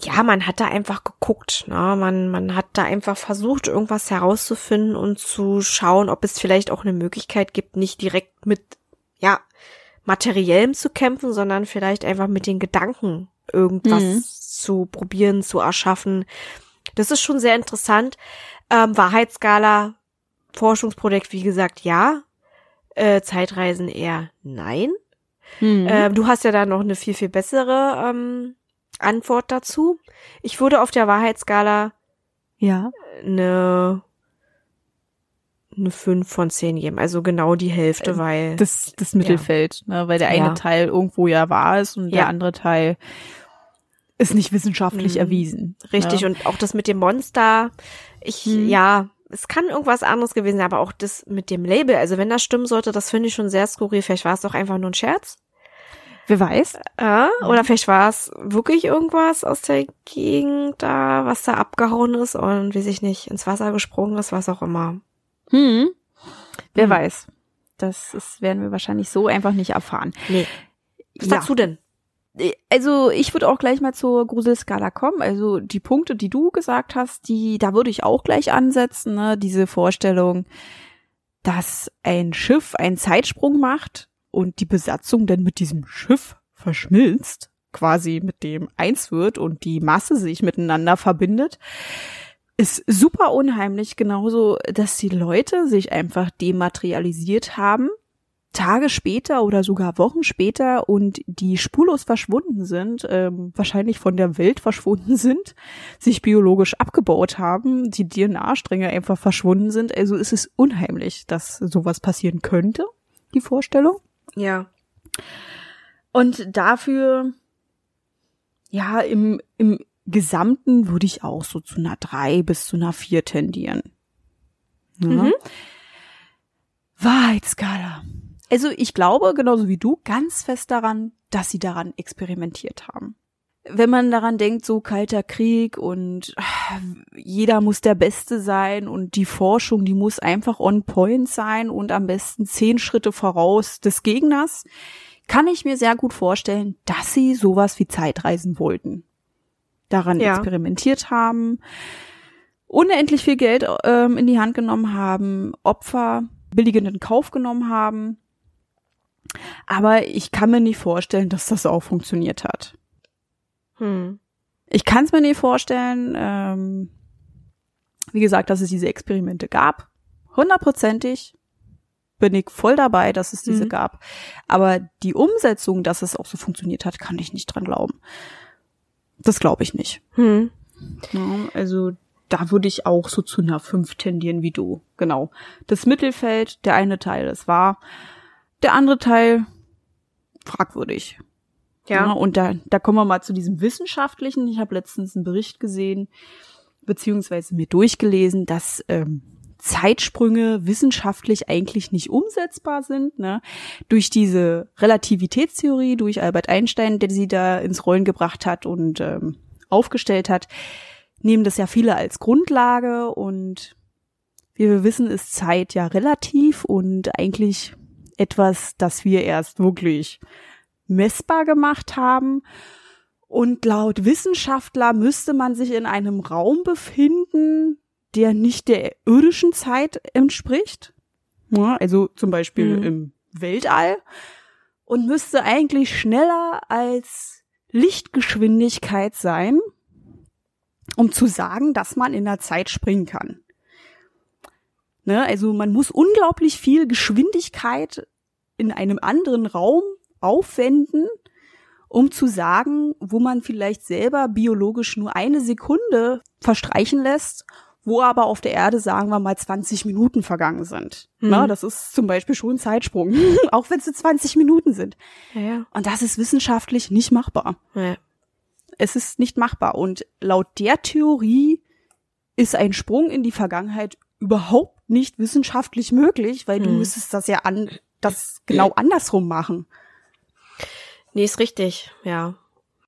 Speaker 2: ja, man hat da einfach geguckt. Ne? Man, man hat da einfach versucht, irgendwas herauszufinden und zu schauen, ob es vielleicht auch eine Möglichkeit gibt, nicht direkt mit, ja, materiellem zu kämpfen, sondern vielleicht einfach mit den Gedanken irgendwas
Speaker 1: Mhm.
Speaker 2: zu probieren, zu erschaffen. Das ist schon sehr interessant. Ähm, Wahrheitsskala, Forschungsprojekt, wie gesagt, ja. Äh, Zeitreisen eher nein.
Speaker 1: Hm.
Speaker 2: Ähm, du hast ja da noch eine viel, viel bessere ähm, Antwort dazu. Ich würde auf der Wahrheitsskala
Speaker 1: ja.
Speaker 2: eine, eine 5 von 10 geben. Also genau die Hälfte,
Speaker 1: Ähm,
Speaker 2: weil.
Speaker 1: Das, das Mittelfeld, ne, weil der eine
Speaker 2: Ja.
Speaker 1: Teil irgendwo ja wahr ist und
Speaker 2: Ja.
Speaker 1: der andere Teil ist nicht wissenschaftlich
Speaker 2: Mhm.
Speaker 1: erwiesen.
Speaker 2: Richtig,
Speaker 1: ne?
Speaker 2: und auch das mit dem Monster, ich,
Speaker 1: Hm.
Speaker 2: ja, es kann irgendwas anderes gewesen sein, aber auch das mit dem Label, also wenn das stimmen sollte, das finde ich schon sehr skurril. Vielleicht war es doch einfach nur ein Scherz.
Speaker 1: Wer weiß?
Speaker 2: Äh,
Speaker 1: Mhm.
Speaker 2: Oder vielleicht war es wirklich irgendwas aus der Gegend da, was da abgehauen ist und wie sich nicht ins Wasser gesprungen ist, was auch immer.
Speaker 1: Hm. Wer
Speaker 2: Hm.
Speaker 1: weiß. Das ist, werden wir wahrscheinlich so einfach nicht erfahren.
Speaker 2: Nee. Was
Speaker 1: Ja.
Speaker 2: du denn?
Speaker 1: Also ich würde auch gleich mal zur Gruselskala kommen. Also die Punkte, die du gesagt hast, die da würde ich auch gleich ansetzen. Ne? Diese Vorstellung, dass ein Schiff einen Zeitsprung macht und die Besatzung dann mit diesem Schiff verschmilzt, quasi mit dem eins wird und die Masse sich miteinander verbindet, ist super unheimlich. Genauso, dass die Leute sich einfach dematerialisiert haben Tage später oder sogar Wochen später und die spurlos verschwunden sind, ähm, wahrscheinlich von der Welt verschwunden sind, sich biologisch abgebaut haben, die DNA-Stränge einfach verschwunden sind. Also es ist unheimlich, dass sowas passieren könnte, die Vorstellung.
Speaker 2: Ja.
Speaker 1: Und dafür, ja, im, im Gesamten würde ich auch so zu einer drei bis zu einer vier tendieren. Ja.
Speaker 2: Mhm.
Speaker 1: Wahrheitsskala. Also ich glaube, genauso wie du, ganz fest daran, dass sie daran experimentiert haben. Wenn man daran denkt, so kalter Krieg und ah, jeder muss der Beste sein und die Forschung, die muss einfach on point sein und am besten zehn Schritte voraus des Gegners, kann ich mir sehr gut vorstellen, dass sie sowas wie Zeitreisen wollten. Daran
Speaker 2: Ja.
Speaker 1: experimentiert haben, unendlich viel Geld ähm, in die Hand genommen haben, Opfer billigend in Kauf genommen haben Aber ich kann mir nicht vorstellen, dass das auch funktioniert hat.
Speaker 2: Hm.
Speaker 1: Ich kann es mir nicht vorstellen. Ähm, wie gesagt, dass es diese Experimente gab. Hundertprozentig bin ich voll dabei, dass es diese
Speaker 2: Mhm.
Speaker 1: gab. Aber die Umsetzung, dass es auch so funktioniert hat, kann ich nicht dran glauben. Das glaube ich nicht.
Speaker 2: Hm.
Speaker 1: Also da würde ich auch so zu einer 5 tendieren wie du. Genau. Das Mittelfeld, der eine Teil ist wahr, der andere Teil fragwürdig. Ja,
Speaker 2: Ja.
Speaker 1: und da, da kommen wir mal zu diesem Wissenschaftlichen. Ich habe letztens einen Bericht gesehen, beziehungsweise mir durchgelesen, dass ähm, Zeitsprünge wissenschaftlich eigentlich nicht umsetzbar sind. Ne? Durch diese Relativitätstheorie, durch Albert Einstein, der sie da ins Rollen gebracht hat und ähm, aufgestellt hat, nehmen das ja viele als Grundlage und wie wir wissen, ist Zeit ja relativ und eigentlich etwas, das wir erst wirklich messbar gemacht haben. Und laut Wissenschaftler müsste man sich in einem Raum befinden, der nicht der irdischen Zeit entspricht. Ja, also zum Beispiel
Speaker 2: Mhm.
Speaker 1: im Weltall. Und müsste eigentlich schneller als Lichtgeschwindigkeit sein, um zu sagen, dass man in der Zeit springen kann. Ne, also man muss unglaublich viel Geschwindigkeit in einem anderen Raum aufwenden, um zu sagen, wo man vielleicht selber biologisch nur eine Sekunde verstreichen lässt, wo aber auf der Erde, sagen wir mal, 20 Minuten vergangen sind.
Speaker 2: Mhm.
Speaker 1: Na, das ist zum Beispiel schon ein Zeitsprung, auch wenn es nur 20 Minuten sind.
Speaker 2: Ja, ja.
Speaker 1: Und das ist wissenschaftlich nicht machbar.
Speaker 2: ja.
Speaker 1: Es ist nicht machbar. Und laut der Theorie ist ein Sprung in die Vergangenheit überhaupt nicht wissenschaftlich möglich, weil du
Speaker 2: Hm.
Speaker 1: müsstest das ja an, das genau andersrum machen.
Speaker 2: Nee, ist richtig, ja.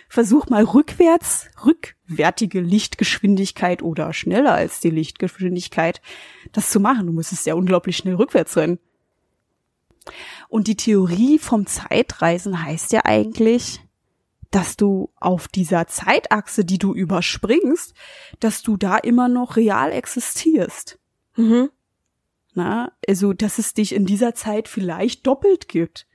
Speaker 1: Versuch mal rückwärts, rückwärtige Lichtgeschwindigkeit oder schneller als die Lichtgeschwindigkeit, das zu machen. Du müsstest ja unglaublich schnell rückwärts rennen. Und die Theorie vom Zeitreisen heißt ja eigentlich, dass du auf dieser Zeitachse, die du überspringst, dass du da immer noch real existierst.
Speaker 2: Mhm.
Speaker 1: Na, also, dass es dich in dieser Zeit vielleicht doppelt gibt.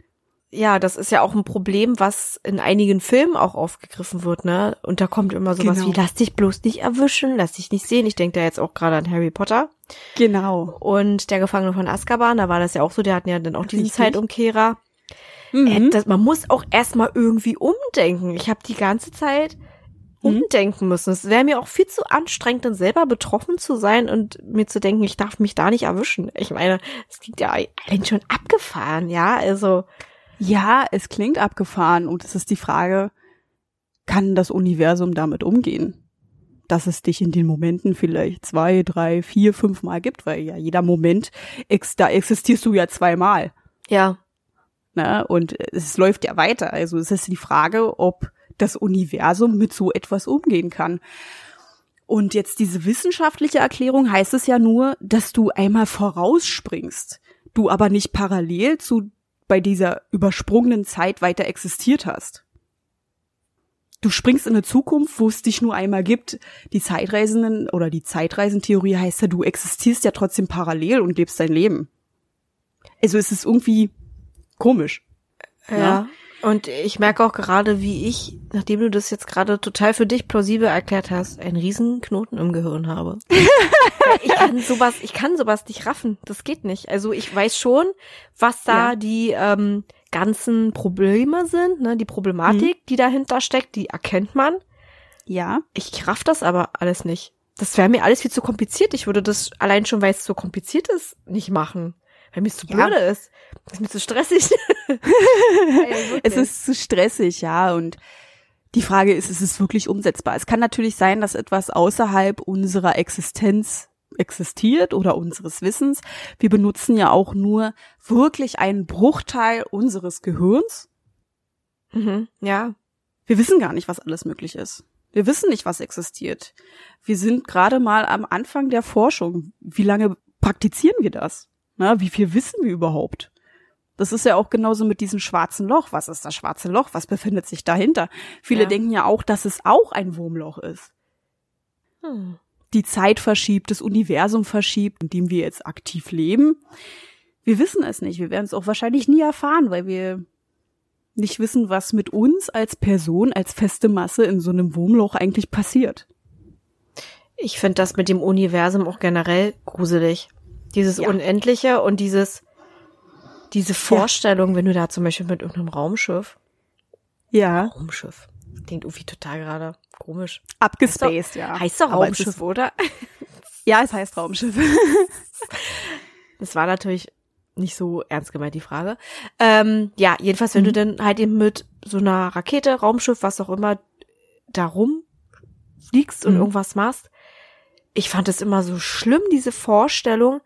Speaker 2: Ja, das ist ja auch ein Problem, was in einigen Filmen auch aufgegriffen wird, ne? Und da kommt immer sowas
Speaker 1: Genau.
Speaker 2: wie, lass dich bloß nicht erwischen, lass dich nicht sehen. Ich denke da jetzt auch gerade an Harry Potter
Speaker 1: Genau.
Speaker 2: und der Gefangene von Azkaban, da war das ja auch so, der hatten ja dann auch diesen
Speaker 1: Richtig.
Speaker 2: Zeitumkehrer. Äh,
Speaker 1: Mhm.
Speaker 2: das, man muss auch erstmal irgendwie umdenken. Ich habe die ganze Zeit
Speaker 1: Mhm.
Speaker 2: umdenken müssen. Es wäre mir auch viel zu anstrengend, dann selber betroffen zu sein und mir zu denken, ich darf mich da nicht erwischen. Ich meine, es klingt ja allein schon abgefahren, ja, also.
Speaker 1: Ja, es klingt abgefahren und es ist die Frage, kann das Universum damit umgehen? Dass es dich in den Momenten vielleicht zwei, drei, vier, fünf Mal gibt, weil ja jeder Moment, ex da existierst du ja zweimal.
Speaker 2: Ja,
Speaker 1: Ne? Und es läuft ja weiter. Also es ist die Frage, ob das Universum mit so etwas umgehen kann. Und jetzt diese wissenschaftliche Erklärung heißt es ja nur, dass du einmal vorausspringst, du aber nicht parallel zu bei dieser übersprungenen Zeit weiter existiert hast. Du springst in eine Zukunft, wo es dich nur einmal gibt. Die Zeitreisenden oder die Zeitreisentheorie heißt ja, du existierst ja trotzdem parallel und lebst dein Leben. Also es ist irgendwie komisch.
Speaker 2: ja.
Speaker 1: Ja.
Speaker 2: Und ich merke auch gerade, wie ich, nachdem du das jetzt gerade total für dich plausibel erklärt hast, einen riesen Knoten im Gehirn habe. ich kann sowas, ich kann sowas nicht raffen. Das geht nicht. Also ich weiß schon, was da
Speaker 1: Ja.
Speaker 2: die ähm, ganzen Probleme sind, ne, die Problematik, die dahinter steckt, die erkennt man.
Speaker 1: Ja.
Speaker 2: Ich raff das aber alles nicht. Das wäre mir alles viel zu kompliziert. Ich würde das allein schon, weil es so kompliziert ist, nicht machen. Weil mir es zu
Speaker 1: Ja.
Speaker 2: blöde ist. Das ist mir zu stressig. Wirklich.
Speaker 1: Es ist zu stressig, ja. Und die Frage ist, ist es wirklich umsetzbar? Es kann natürlich sein, dass etwas außerhalb unserer Existenz existiert oder unseres Wissens. Wir benutzen ja auch nur wirklich einen Bruchteil unseres Gehirns.
Speaker 2: Mhm, ja.
Speaker 1: Wir wissen gar nicht, was alles möglich ist. Wir wissen nicht, was existiert. Wir sind gerade mal am Anfang der Forschung. Wie lange praktizieren wir das? Na, wie viel wissen wir überhaupt? Das ist ja auch genauso mit diesem schwarzen Loch. Was ist das schwarze Loch? Was befindet sich dahinter? Viele
Speaker 2: Ja.
Speaker 1: denken ja auch, dass es auch ein Wurmloch ist.
Speaker 2: Hm.
Speaker 1: Die Zeit verschiebt, das Universum verschiebt, in dem wir jetzt aktiv leben. Wir wissen es nicht. Wir werden es auch wahrscheinlich nie erfahren, weil wir nicht wissen, was mit uns als Person, als feste Masse in so einem Wurmloch eigentlich passiert.
Speaker 2: Ich finde das mit dem Universum auch generell gruselig. Dieses
Speaker 1: Ja.
Speaker 2: Unendliche und dieses, diese Vorstellung, wenn du da zum Beispiel mit irgendeinem Raumschiff,
Speaker 1: Ja.
Speaker 2: Raumschiff, klingt irgendwie total gerade komisch.
Speaker 1: Abgespaced, ja.
Speaker 2: Heißt doch
Speaker 1: Aber es
Speaker 2: Raumschiff,
Speaker 1: ist-
Speaker 2: oder?
Speaker 1: Ja, es heißt Raumschiff.
Speaker 2: Das war natürlich nicht so ernst gemeint, die Frage. Ähm, ja, jedenfalls, wenn du dann halt eben mit so einer Rakete, Raumschiff, was auch immer, da rumfliegst und
Speaker 1: Mhm.
Speaker 2: irgendwas machst. Ich fand es immer so schlimm, diese Vorstellung,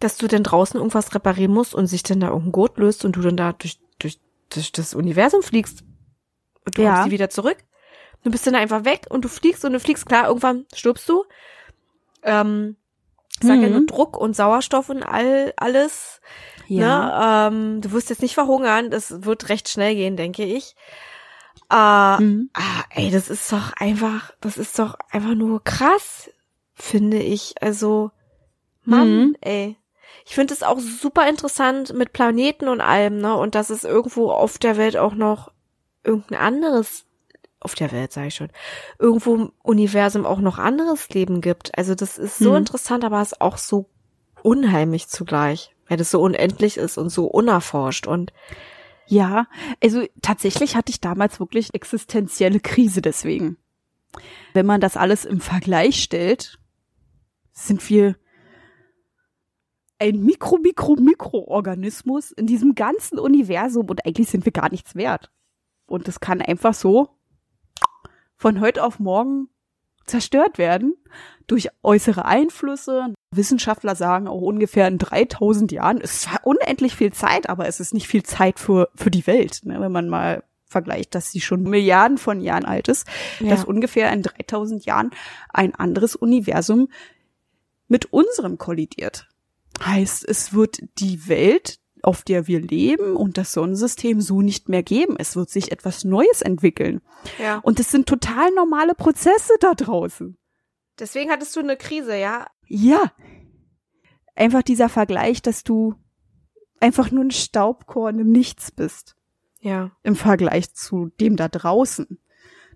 Speaker 2: dass du dann draußen irgendwas reparieren musst und sich dann da irgendein Gurt löst und du dann da durch, durch, durch das Universum fliegst. Und du
Speaker 1: Ja.
Speaker 2: kommst die wieder zurück. Du bist dann einfach weg und du fliegst und du fliegst, klar, irgendwann stirbst du. Ähm, ich sag ja
Speaker 1: Mhm.
Speaker 2: nur Druck und Sauerstoff und all, alles. Ne? Ähm, du wirst jetzt nicht verhungern, das wird recht schnell gehen, denke ich. Äh,
Speaker 1: Mhm.
Speaker 2: ah, ey, das ist doch einfach, das ist doch einfach nur krass, finde ich. Also, Mann,
Speaker 1: Mhm.
Speaker 2: ey. Ich finde es auch super interessant mit Planeten und allem, ne? Und dass es irgendwo auf der Welt auch noch irgendein anderes, auf der Welt sage ich schon, irgendwo im Universum auch noch anderes Leben gibt. Also das ist so
Speaker 1: Mhm.
Speaker 2: interessant, aber es ist auch so unheimlich zugleich, weil das so unendlich ist und so unerforscht und
Speaker 1: Ja, also tatsächlich hatte ich damals wirklich existenzielle Krise deswegen. Wenn man das alles im Vergleich stellt, sind wir ein Mikro, Mikro, Mikroorganismus in diesem ganzen Universum und eigentlich sind wir gar nichts wert. Und das kann einfach so von heute auf morgen zerstört werden durch äußere Einflüsse. Wissenschaftler sagen auch ungefähr in 3000 Jahren. Es ist zwar unendlich viel Zeit, aber es ist nicht viel Zeit für, für die Welt, ne, wenn man mal vergleicht, dass sie schon Milliarden von Jahren alt ist,
Speaker 2: Ja.
Speaker 1: dass ungefähr in 3000 Jahren ein anderes Universum mit unserem kollidiert. Heißt, es wird die Welt, auf der wir leben und das Sonnensystem so nicht mehr geben. Es wird sich etwas Neues entwickeln.
Speaker 2: ja.
Speaker 1: Und es sind total normale Prozesse da draußen.
Speaker 2: Deswegen hattest du eine Krise, ja?
Speaker 1: Ja. Einfach dieser Vergleich, dass du einfach nur ein Staubkorn im Nichts bist
Speaker 2: Ja.
Speaker 1: im Vergleich zu dem da draußen,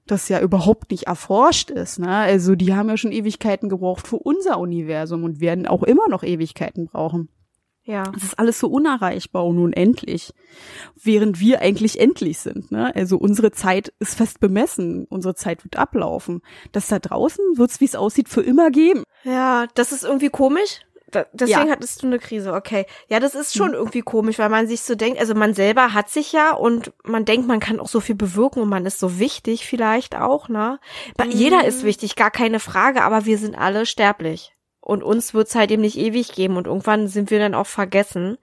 Speaker 1: das ja überhaupt nicht erforscht ist. Ne? Also die haben ja schon Ewigkeiten gebraucht für unser Universum und werden auch immer noch Ewigkeiten brauchen.
Speaker 2: Ja.
Speaker 1: Es ist alles so unerreichbar und unendlich, während wir eigentlich endlich sind. Ne? Also unsere Zeit ist fest bemessen, unsere Zeit wird ablaufen. Das da draußen wird's, wie es aussieht, für immer geben.
Speaker 2: Ja, das ist irgendwie komisch. Da, deswegen
Speaker 1: Ja.
Speaker 2: Hattest du eine Krise, okay. Ja, das ist schon irgendwie komisch, weil man sich so denkt, also man selber hat sich ja und man denkt, man kann auch so viel bewirken und man ist so wichtig vielleicht auch, ne? Weil
Speaker 1: Mhm.
Speaker 2: Jeder ist wichtig, gar keine Frage, aber wir sind alle sterblich. Und uns wird's halt eben nicht ewig geben und irgendwann sind wir dann auch vergessen.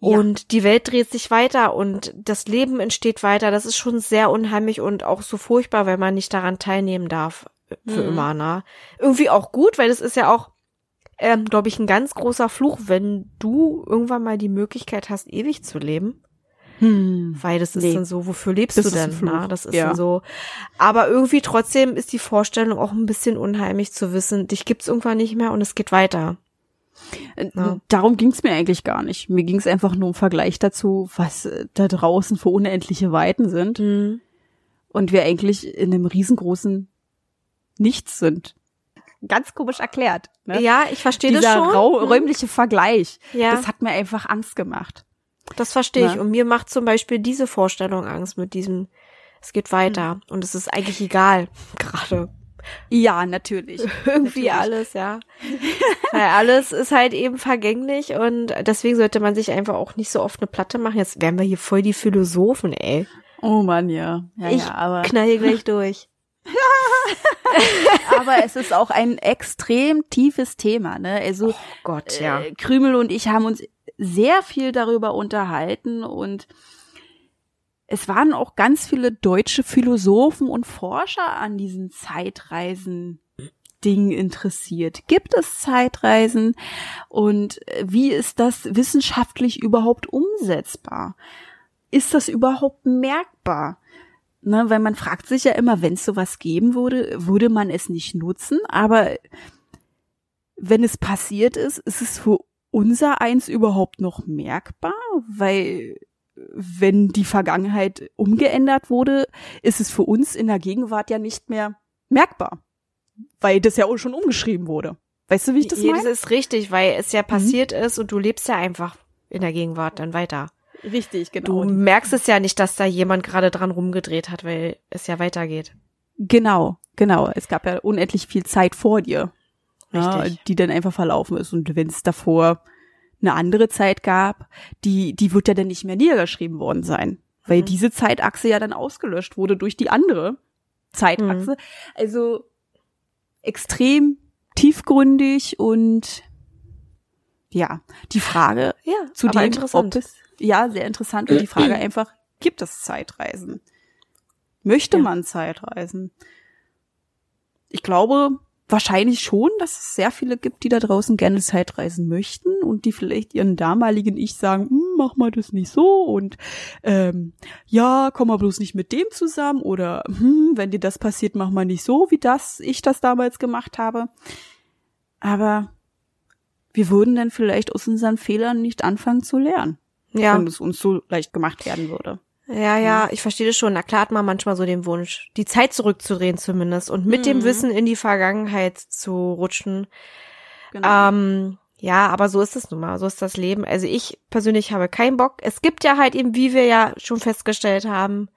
Speaker 1: Ja.
Speaker 2: Und die Welt dreht sich weiter und das Leben entsteht weiter. Das ist schon sehr unheimlich und auch so furchtbar, wenn man nicht daran teilnehmen darf. Für
Speaker 1: Mhm.
Speaker 2: immer, ne? Irgendwie auch gut, weil das ist ja auch, ähm, glaube ich, ein ganz großer Fluch, wenn du irgendwann mal die Möglichkeit hast, ewig zu leben.
Speaker 1: Hm.
Speaker 2: Weil das ist
Speaker 1: Nee.
Speaker 2: dann so, wofür lebst
Speaker 1: Das
Speaker 2: du denn? Na? Das ist
Speaker 1: ja.
Speaker 2: dann so. Aber irgendwie trotzdem ist die Vorstellung auch ein bisschen unheimlich zu wissen, dich gibt's irgendwann nicht mehr und es geht weiter.
Speaker 1: Äh,
Speaker 2: Ja.
Speaker 1: Darum ging's mir eigentlich gar nicht. Mir ging's einfach nur im Vergleich dazu, was äh, da draußen für unendliche Weiten sind
Speaker 2: Mhm.
Speaker 1: und wir eigentlich in einem riesengroßen Nichts sind. Ganz komisch erklärt. Ne?
Speaker 2: Ja, ich verstehe das
Speaker 1: Dieser
Speaker 2: schon.
Speaker 1: rau
Speaker 2: Mhm.
Speaker 1: räumliche Vergleich,
Speaker 2: Ja.
Speaker 1: das hat mir einfach Angst gemacht.
Speaker 2: Das verstehe ich.
Speaker 1: Ne?
Speaker 2: Und mir macht zum Beispiel diese Vorstellung Angst mit diesem, es geht weiter.
Speaker 1: Hm.
Speaker 2: Und es ist eigentlich egal. Gerade.
Speaker 1: Ja, natürlich.
Speaker 2: Irgendwie
Speaker 1: Natürlich.
Speaker 2: alles, ja. Weil alles ist halt eben vergänglich und deswegen sollte man sich einfach auch nicht so oft eine Platte machen. Jetzt wären wir hier voll die Philosophen, ey.
Speaker 1: Oh Mann, ja. ja,
Speaker 2: ich
Speaker 1: ja aber,
Speaker 2: knall hier gleich durch.
Speaker 1: aber es ist auch ein extrem tiefes Thema. Ne? Also
Speaker 2: Gott,
Speaker 1: äh, Krümel und ich haben uns sehr viel darüber unterhalten und es waren auch ganz viele deutsche Philosophen und Forscher an diesen Zeitreisen Ding interessiert. Gibt es Zeitreisen und äh, wie ist das wissenschaftlich überhaupt umsetzbar? Ist das überhaupt merkbar? Ne, weil man fragt sich ja immer, wenn es sowas geben würde, würde man es nicht nutzen, aber wenn es passiert ist, ist es für unser eins überhaupt noch merkbar? Weil wenn die Vergangenheit umgeändert wurde, ist es für uns in der Gegenwart ja nicht mehr merkbar, weil das ja auch schon umgeschrieben wurde. Weißt du, wie ich das
Speaker 2: Ja,
Speaker 1: meine?
Speaker 2: Das ist richtig, weil es ja passiert ist und du lebst ja einfach in der Gegenwart dann weiter.
Speaker 1: Richtig, genau.
Speaker 2: Du merkst es ja nicht, dass da jemand gerade dran rumgedreht hat, weil es ja weitergeht.
Speaker 1: Genau, genau. Es gab ja unendlich viel Zeit vor dir, ja, die dann einfach verlaufen ist. Und wenn es davor eine andere Zeit gab, die, die wird ja dann nicht mehr niedergeschrieben worden sein, weil
Speaker 2: Mhm.
Speaker 1: diese Zeitachse ja dann ausgelöscht wurde durch die andere Zeitachse. Also extrem tiefgründig und ja, die Frage
Speaker 2: Ja,
Speaker 1: zu
Speaker 2: aber
Speaker 1: dem,
Speaker 2: interessant.
Speaker 1: ob es, ja, sehr interessant. Und die Frage einfach, gibt es Zeitreisen? Möchte
Speaker 2: Ja.
Speaker 1: man Zeitreisen? Ich glaube wahrscheinlich schon, dass es sehr viele gibt, die da draußen gerne Zeitreisen möchten und die vielleicht ihren damaligen Ich sagen, hm, mach mal das nicht so und ähm, ja, komm mal bloß nicht mit dem zusammen oder hm, wenn dir das passiert, mach mal nicht so, wie das ich das damals gemacht habe. Aber wir würden dann vielleicht aus unseren Fehlern nicht anfangen zu lernen,
Speaker 2: ja.
Speaker 1: wenn es uns so leicht gemacht werden würde.
Speaker 2: Ja, ja, ich verstehe das schon. Na klar hat man manchmal so den Wunsch, die Zeit zurückzudrehen zumindest und mit dem
Speaker 1: Mhm.
Speaker 2: Wissen in die Vergangenheit zu rutschen.
Speaker 1: Genau.
Speaker 2: Ähm, ja, aber so ist es nun mal, so ist das Leben. Also ich persönlich habe keinen Bock. Es gibt ja halt eben, wie wir ja schon festgestellt haben,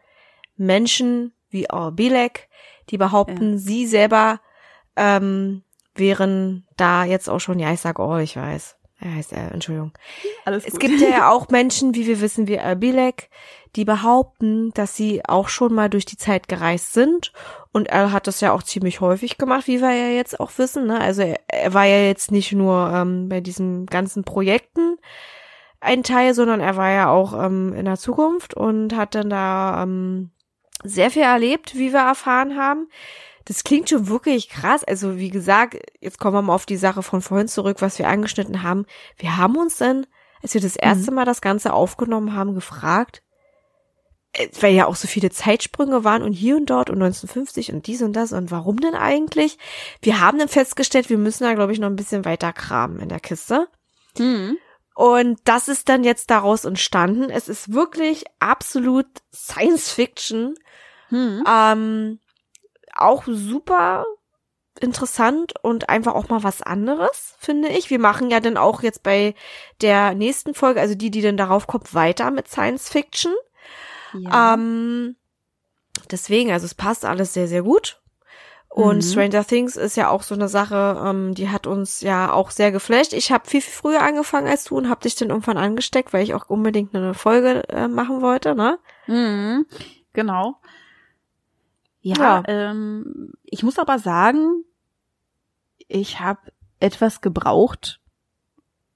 Speaker 2: Menschen wie Our Bilek, die behaupten, sie selber ähm, wären da jetzt auch schon, ja, ich sag oh, ich weiß. Er heißt, äh, Entschuldigung.
Speaker 1: Alles
Speaker 2: Es
Speaker 1: gut.
Speaker 2: gibt ja auch Menschen, wie wir wissen, wie Bilek, die behaupten, dass sie auch schon mal durch die Zeit gereist sind. Und er hat das ja auch ziemlich häufig gemacht, wie wir ja jetzt auch wissen. Ne? Also er, er war ja jetzt nicht nur ähm, bei diesen ganzen Projekten ein Teil, sondern er war ja auch ähm, in der Zukunft und hat dann da ähm, sehr viel erlebt, wie wir erfahren haben. Das klingt schon wirklich krass. Also wie gesagt, jetzt kommen wir mal auf die Sache von vorhin zurück, was wir angeschnitten haben. Wir haben uns dann, als wir das erste Mal das Ganze aufgenommen haben, gefragt, äh, weil ja auch so viele Zeitsprünge waren und hier und dort und 1950 und dies und das und warum denn eigentlich? Wir haben dann festgestellt, wir müssen da, glaube ich, noch ein bisschen weiter kramen in der Kiste.
Speaker 1: Mhm.
Speaker 2: Und das ist dann jetzt daraus entstanden. Es ist wirklich absolut Science Fiction.
Speaker 1: Mhm.
Speaker 2: Ähm, auch super interessant und einfach auch mal was anderes, finde ich. Wir machen ja dann auch jetzt bei der nächsten Folge, also die, die dann darauf kommt, weiter mit Science Fiction.
Speaker 1: Ja.
Speaker 2: Ähm, deswegen, also es passt alles sehr, sehr gut. Und
Speaker 1: Mhm.
Speaker 2: Stranger Things ist ja auch so eine Sache, ähm, die hat uns ja auch sehr geflasht. Ich habe viel, viel früher angefangen als du und habe dich dann irgendwann angesteckt, weil ich auch unbedingt eine Folge äh, machen wollte, ne?
Speaker 1: Mhm. Genau. Ja,
Speaker 2: Ja.
Speaker 1: Ähm, ich muss aber sagen, ich habe etwas gebraucht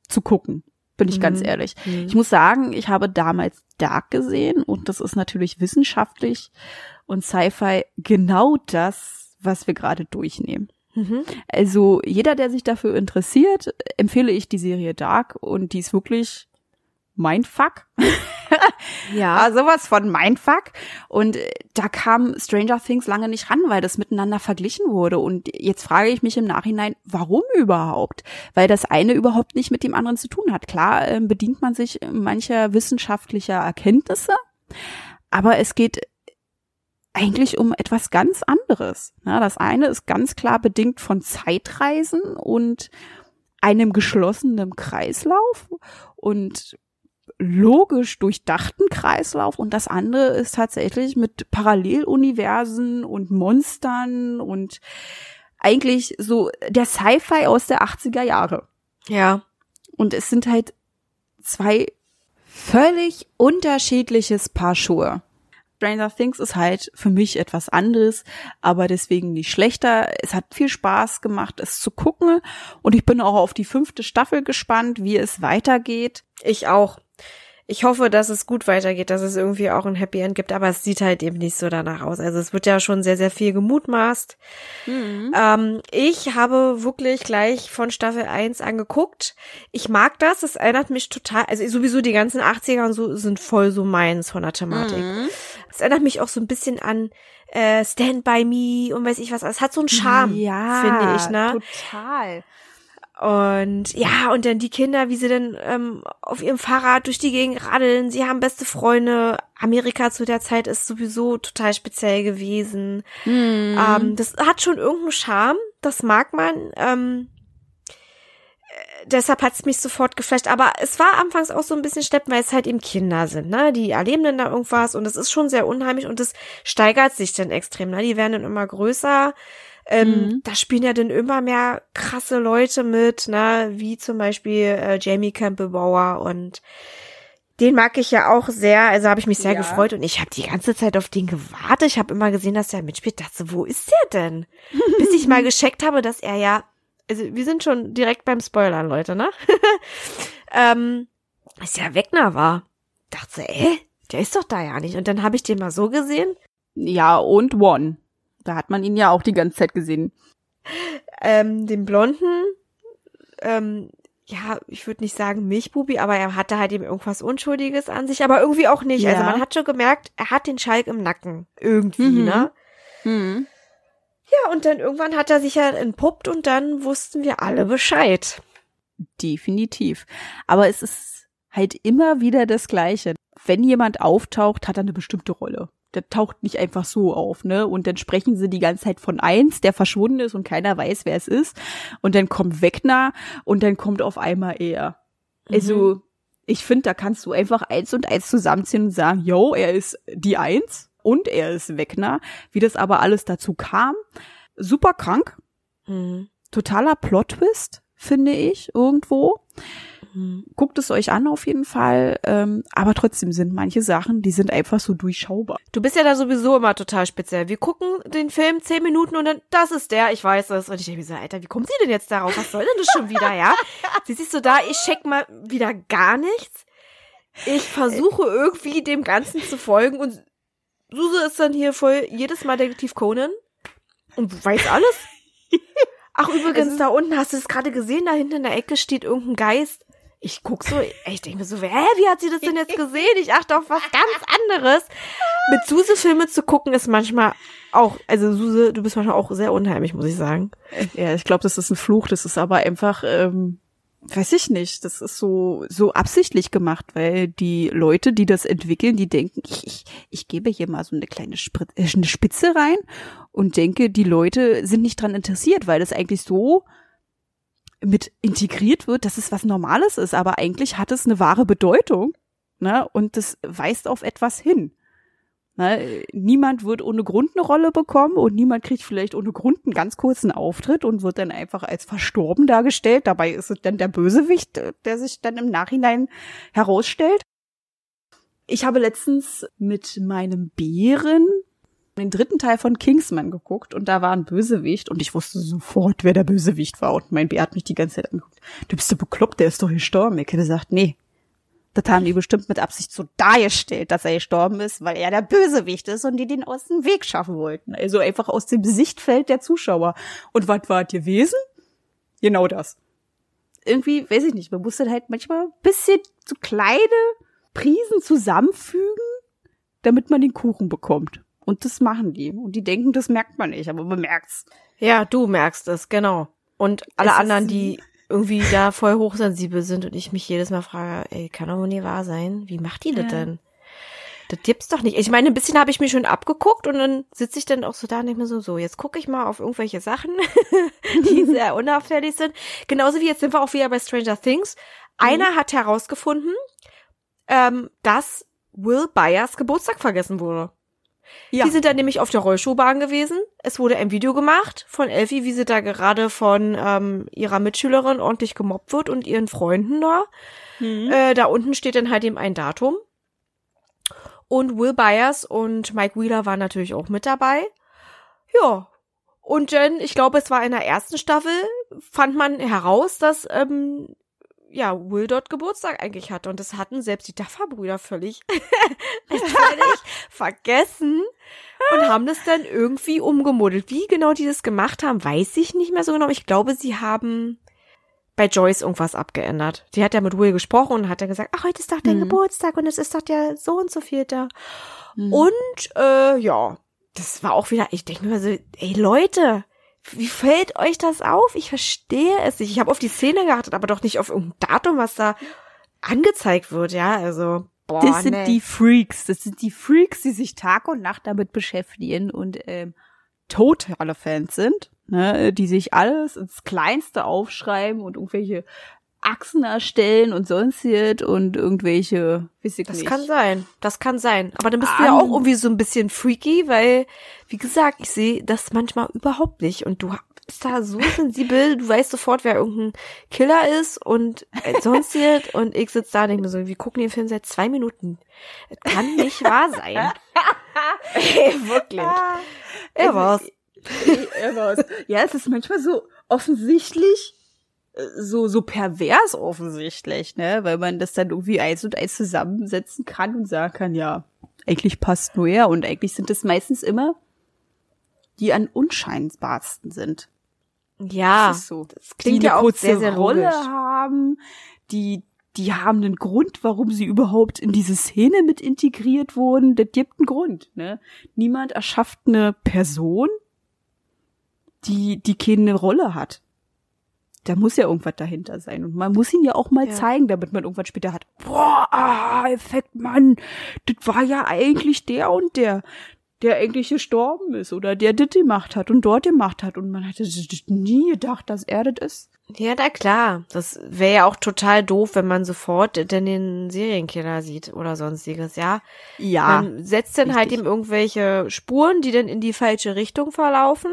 Speaker 1: zu gucken, bin ich ganz
Speaker 2: Mhm.
Speaker 1: ehrlich. Ich muss sagen, ich habe damals Dark gesehen und das ist natürlich wissenschaftlich und Sci-Fi genau das, was wir gerade durchnehmen.
Speaker 2: Mhm.
Speaker 1: Also jeder, der sich dafür interessiert, empfehle ich die Serie Dark und die ist wirklich Mindfuck.
Speaker 2: Ja.
Speaker 1: Ah, sowas von Mindfuck. Und äh, da kam Stranger Things lange nicht ran, weil das miteinander verglichen wurde. Und jetzt frage ich mich im Nachhinein, warum überhaupt? Weil das eine überhaupt nicht mit dem anderen zu tun hat. Klar ähm, bedient man sich mancher wissenschaftlicher Erkenntnisse, aber es geht eigentlich um etwas ganz anderes. Ja, das eine ist ganz klar bedingt von Zeitreisen und einem geschlossenen Kreislauf und logisch durchdachten Kreislauf und das andere ist tatsächlich mit Paralleluniversen und Monstern und eigentlich so der Sci-Fi aus der 80er Jahre.
Speaker 2: Ja.
Speaker 1: Und es sind halt zwei völlig unterschiedliches Paar Schuhe. Stranger Things ist halt für mich etwas anderes, aber deswegen nicht schlechter. Es hat viel Spaß gemacht, es zu gucken und ich bin auch auf die fünfte Staffel gespannt, wie es weitergeht.
Speaker 2: Ich auch. Ich hoffe, dass es gut weitergeht, dass es irgendwie auch ein Happy End gibt, aber es sieht halt eben nicht so danach aus. Also es wird ja schon sehr, sehr viel gemutmaßt. Ähm, ich habe wirklich gleich von Staffel 1 angeguckt. Ich mag das, es erinnert mich total, also sowieso die ganzen 80er und so sind voll so meins von der Thematik. Es erinnert mich auch so ein bisschen an äh, Stand By Me und weiß ich was. Es hat so einen Charme,
Speaker 1: ja,
Speaker 2: finde ich, ne?
Speaker 1: Total.
Speaker 2: Und ja, und dann die Kinder, wie sie dann ähm, auf ihrem Fahrrad durch die Gegend radeln. Sie haben beste Freunde. Amerika zu der Zeit ist sowieso total speziell gewesen.
Speaker 1: Mhm.
Speaker 2: Ähm, das hat schon irgendeinen Charme. Das mag man. Ähm, äh, deshalb hat's mich sofort geflasht. Aber es war anfangs auch so ein bisschen schleppend, weil es halt eben Kinder sind, ne? Die erleben dann da irgendwas und es ist schon sehr unheimlich und es steigert sich dann extrem, ne? Die werden dann immer größer. Ähm,
Speaker 1: Mhm.
Speaker 2: Da spielen ja dann immer mehr krasse Leute mit, ne? Wie zum Beispiel äh, Jamie Campbell Bower und den mag ich ja auch sehr, also habe ich mich sehr
Speaker 1: Ja.
Speaker 2: gefreut und ich habe die ganze Zeit auf den gewartet. Ich habe immer gesehen, dass er mitspielt. Dachte, wo ist der denn? Bis ich mal gescheckt habe, dass er ja, also wir sind schon direkt beim Spoilern, Leute, ne? ähm, dass ja Wegner war. Dachte, äh, der ist doch da ja nicht. Und dann habe ich den mal so gesehen.
Speaker 1: Ja, und One. Da hat man ihn ja auch die ganze Zeit gesehen.
Speaker 2: Ähm, den Blonden, ähm, ja, ich würde nicht sagen Milchbubi, aber er hatte halt eben irgendwas Unschuldiges an sich, aber irgendwie auch nicht. Also
Speaker 1: Ja.
Speaker 2: man hat schon gemerkt, er hat den Schalk im Nacken. Irgendwie,
Speaker 1: Mhm.
Speaker 2: ne?
Speaker 1: Mhm.
Speaker 2: Ja, und dann irgendwann hat er sich ja entpuppt und dann wussten wir alle Bescheid.
Speaker 1: Definitiv. Aber es ist halt immer wieder das Gleiche. Wenn jemand auftaucht, hat er eine bestimmte Rolle. Der taucht nicht einfach so auf, ne? Und dann sprechen sie die ganze Zeit von eins, der verschwunden ist und keiner weiß, wer es ist. Und dann kommt Wegner und dann kommt auf einmal er. Also, ich finde, da kannst du einfach eins und eins zusammenziehen und sagen, yo, er ist die Eins und er ist Wegner. Wie das aber alles dazu kam, super krank,
Speaker 2: Mhm.
Speaker 1: totaler Plot-Twist, finde ich, irgendwo.
Speaker 2: Mhm.
Speaker 1: Guckt es euch an auf jeden Fall. Ähm, aber trotzdem sind manche Sachen, die sind einfach so durchschaubar.
Speaker 2: Du bist ja da sowieso immer total speziell. Wir gucken den Film zehn Minuten und dann, das ist der, ich weiß es. Und ich denke mir so, Alter, wie kommt sie denn jetzt darauf? Was soll denn das schon wieder, ja? Sie siehst so da, ich check mal wieder gar nichts. Ich versuche irgendwie dem Ganzen zu folgen und Suse ist dann hier voll jedes Mal Detektiv Conan und weiß alles. Ach, übrigens, da unten hast du es gerade gesehen, da hinten in der Ecke steht irgendein Geist. Ich guck so, ich denke mir so, hä, wie hat sie das denn jetzt gesehen? Ich achte auf was ganz anderes. Mit Suse Filme zu gucken ist manchmal auch, also Suse, du bist manchmal auch sehr unheimlich, muss ich sagen.
Speaker 1: Ja, ich glaube, das ist ein Fluch. Das ist aber einfach, ähm, weiß ich nicht. Das ist so so absichtlich gemacht, weil die Leute, die das entwickeln, die denken, ich, ich, ich gebe hier mal so eine kleine Sprit äh, eine Spitze rein und denke, die Leute sind nicht dran interessiert, weil das eigentlich so mit integriert wird, dass es was Normales ist, aber eigentlich hat es eine wahre Bedeutung, ne? Und das weist auf etwas hin. Ne? Niemand wird ohne Grund eine Rolle bekommen und niemand kriegt vielleicht ohne Grund einen ganz kurzen Auftritt und wird dann einfach als verstorben dargestellt. Dabei ist es dann der Bösewicht, äh, der sich dann im Nachhinein herausstellt. Ich habe letztens mit meinem Bären den dritten Teil von Kingsman geguckt und da war ein Bösewicht und ich wusste sofort, wer der Bösewicht war und mein Bär hat mich die ganze Zeit angeguckt. Du bist doch bekloppt, der ist doch gestorben. Ich hätte gesagt, nee, das haben die bestimmt mit Absicht so dargestellt, dass er gestorben ist, weil er der Bösewicht ist und die den aus dem Weg schaffen wollten. Also einfach aus dem Sichtfeld der Zuschauer. Und was war es gewesen? Genau das. Irgendwie, weiß ich nicht, man muss dann halt manchmal ein bisschen so kleine Prisen zusammenfügen, damit man den Kuchen bekommt. Und das machen die. Und die denken, das merkt man nicht, aber man merkt's.
Speaker 2: Ja, du merkst es, genau. Und alle
Speaker 1: Es
Speaker 2: anderen, die irgendwie da voll hochsensibel sind und ich mich jedes Mal frage, ey, kann doch wohl nie wahr sein. Wie macht die das
Speaker 1: Ja.
Speaker 2: denn? Das gibt's doch nicht. Ich meine, ein bisschen habe ich mir schon abgeguckt und dann sitze ich dann auch so da und denke mir so, so, jetzt gucke ich mal auf irgendwelche Sachen, die sehr unauffällig sind. Genauso wie jetzt sind wir auch wieder bei Stranger Things. Einer hat herausgefunden, ähm, dass Will Byers Geburtstag vergessen wurde.
Speaker 1: Ja.
Speaker 2: Die sind dann nämlich auf der Rollschuhbahn gewesen. Es wurde ein Video gemacht von Elfie, wie sie da gerade von ähm, ihrer Mitschülerin ordentlich gemobbt wird und ihren Freunden da.
Speaker 1: Mhm.
Speaker 2: Äh, da unten steht dann halt eben ein Datum. Und Will Byers und Mike Wheeler waren natürlich auch mit dabei. Ja. Und dann, ich glaube, es war in der ersten Staffel, fand man heraus, dass ähm, ja, Will dort Geburtstag eigentlich hatte. Und das hatten selbst die Duffer-Brüder völlig völlig vergessen und haben das dann irgendwie umgemodelt. Wie genau die das gemacht haben, weiß ich nicht mehr so genau. Ich glaube, sie haben bei Joyce irgendwas abgeändert. Die hat ja mit Will gesprochen und hat dann gesagt, ach, heute ist doch dein
Speaker 1: Mhm.
Speaker 2: Geburtstag und es ist doch der so und so viel da.
Speaker 1: Mhm.
Speaker 2: Und äh, ja, das war auch wieder, ich denke mir so, ey Leute, Wie fällt euch das auf? Ich verstehe es nicht. Ich habe auf die Szene geachtet, aber doch nicht auf irgendein Datum, was da angezeigt wird, ja, also. Boah,
Speaker 1: das sind
Speaker 2: nee.
Speaker 1: die Freaks. Das sind die Freaks, die sich Tag und Nacht damit beschäftigen und ähm, totale Fans sind, ne, die sich alles ins Kleinste aufschreiben und irgendwelche Achsen erstellen und sonstiges und irgendwelche, weiß ich
Speaker 2: Das
Speaker 1: nicht.
Speaker 2: kann sein, das kann sein. Aber dann bist du ja auch irgendwie so ein bisschen freaky, weil, wie gesagt, ich sehe das manchmal überhaupt nicht. Und du bist da so sensibel, du weißt sofort, wer irgendein Killer ist und äh, sonstiges. und ich sitze da und denke mir so, wir gucken den Film seit zwei Minuten. Das kann nicht wahr sein. Ey, wirklich. Er war's.
Speaker 1: Er war's. Ja, es ist manchmal so offensichtlich, so, so pervers offensichtlich, ne, weil man das dann irgendwie eins und eins zusammensetzen kann und sagen kann, ja, eigentlich passt nur er und eigentlich sind es meistens immer die an unscheinbarsten sind.
Speaker 2: Ja,
Speaker 1: das ist so.
Speaker 2: das klingt
Speaker 1: die
Speaker 2: ja auch sehr, sehr
Speaker 1: Rolle haben, die die haben einen Grund, warum sie überhaupt in diese Szene mit integriert wurden. Das gibt einen Grund. Ne? Niemand erschafft eine Person, die die keine Rolle hat. Da muss ja irgendwas dahinter sein. Und man muss ihn ja auch mal
Speaker 2: Ja.
Speaker 1: zeigen, damit man irgendwann später hat. Boah, ah, Effekt, Mann, das war ja eigentlich der und der, der eigentlich gestorben ist oder der das gemacht hat und dort gemacht hat. Und man hätte nie gedacht, dass er das ist.
Speaker 2: Ja, na klar. Das wäre ja auch total doof, wenn man sofort denn den Serienkiller sieht oder sonstiges, ja.
Speaker 1: Ja.
Speaker 2: Man setzt dann halt
Speaker 1: richtig.
Speaker 2: ihm irgendwelche Spuren, die dann in die falsche Richtung verlaufen.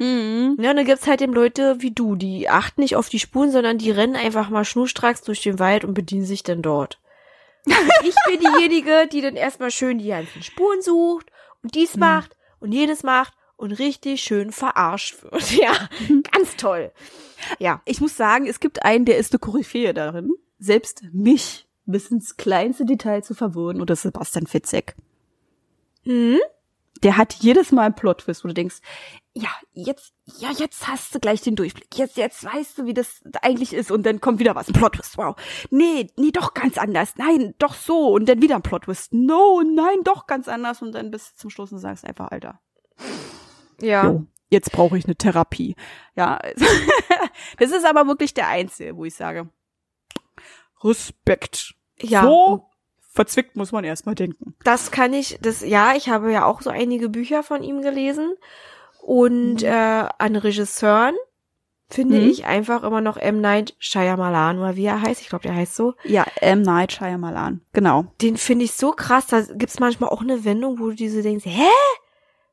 Speaker 1: Mhm.
Speaker 2: Ja, und dann gibt's halt eben Leute wie du, die achten nicht auf die Spuren, sondern die rennen einfach mal schnurstracks durch den Wald und bedienen sich dann dort. Und ich bin diejenige, die dann erstmal schön die ganzen Spuren sucht und dies
Speaker 1: Mhm.
Speaker 2: macht und jenes macht und richtig schön verarscht wird. Ja, ganz toll. Ja.
Speaker 1: Ich muss sagen, es gibt einen, der ist eine Koryphäe darin, selbst mich bis ins kleinste Detail zu verwirren, und das ist Sebastian Fitzek.
Speaker 2: Hm?
Speaker 1: Der hat jedes Mal einen Plot-Twist, wo du denkst, ja, jetzt, ja, jetzt hast du gleich den Durchblick. Jetzt, jetzt weißt du, wie das eigentlich ist. Und dann kommt wieder was, ein Plot-Twist, wow. Nee, nee, doch ganz anders. Nein, doch so. Und dann wieder ein Plot-Twist. No, nein, doch ganz anders. Und dann bis zum Schluss und sagst einfach, Alter,
Speaker 2: Ja.
Speaker 1: Jo, jetzt brauche ich eine Therapie. Ja, das ist aber wirklich der Einzige, wo ich sage, Respekt.
Speaker 2: Ja.
Speaker 1: So verzwickt muss man erstmal denken.
Speaker 2: Das kann ich, das, ja, ich habe ja auch so einige Bücher von ihm gelesen. Und äh, an Regisseuren finde
Speaker 1: Mhm.
Speaker 2: ich einfach immer noch M. Night Shyamalan, oder wie er heißt. Ich glaube, der heißt so.
Speaker 1: Ja, M. Night Shyamalan. Genau.
Speaker 2: Den finde ich so krass. Da gibt's manchmal auch eine Wendung, wo du diese denkst, hä?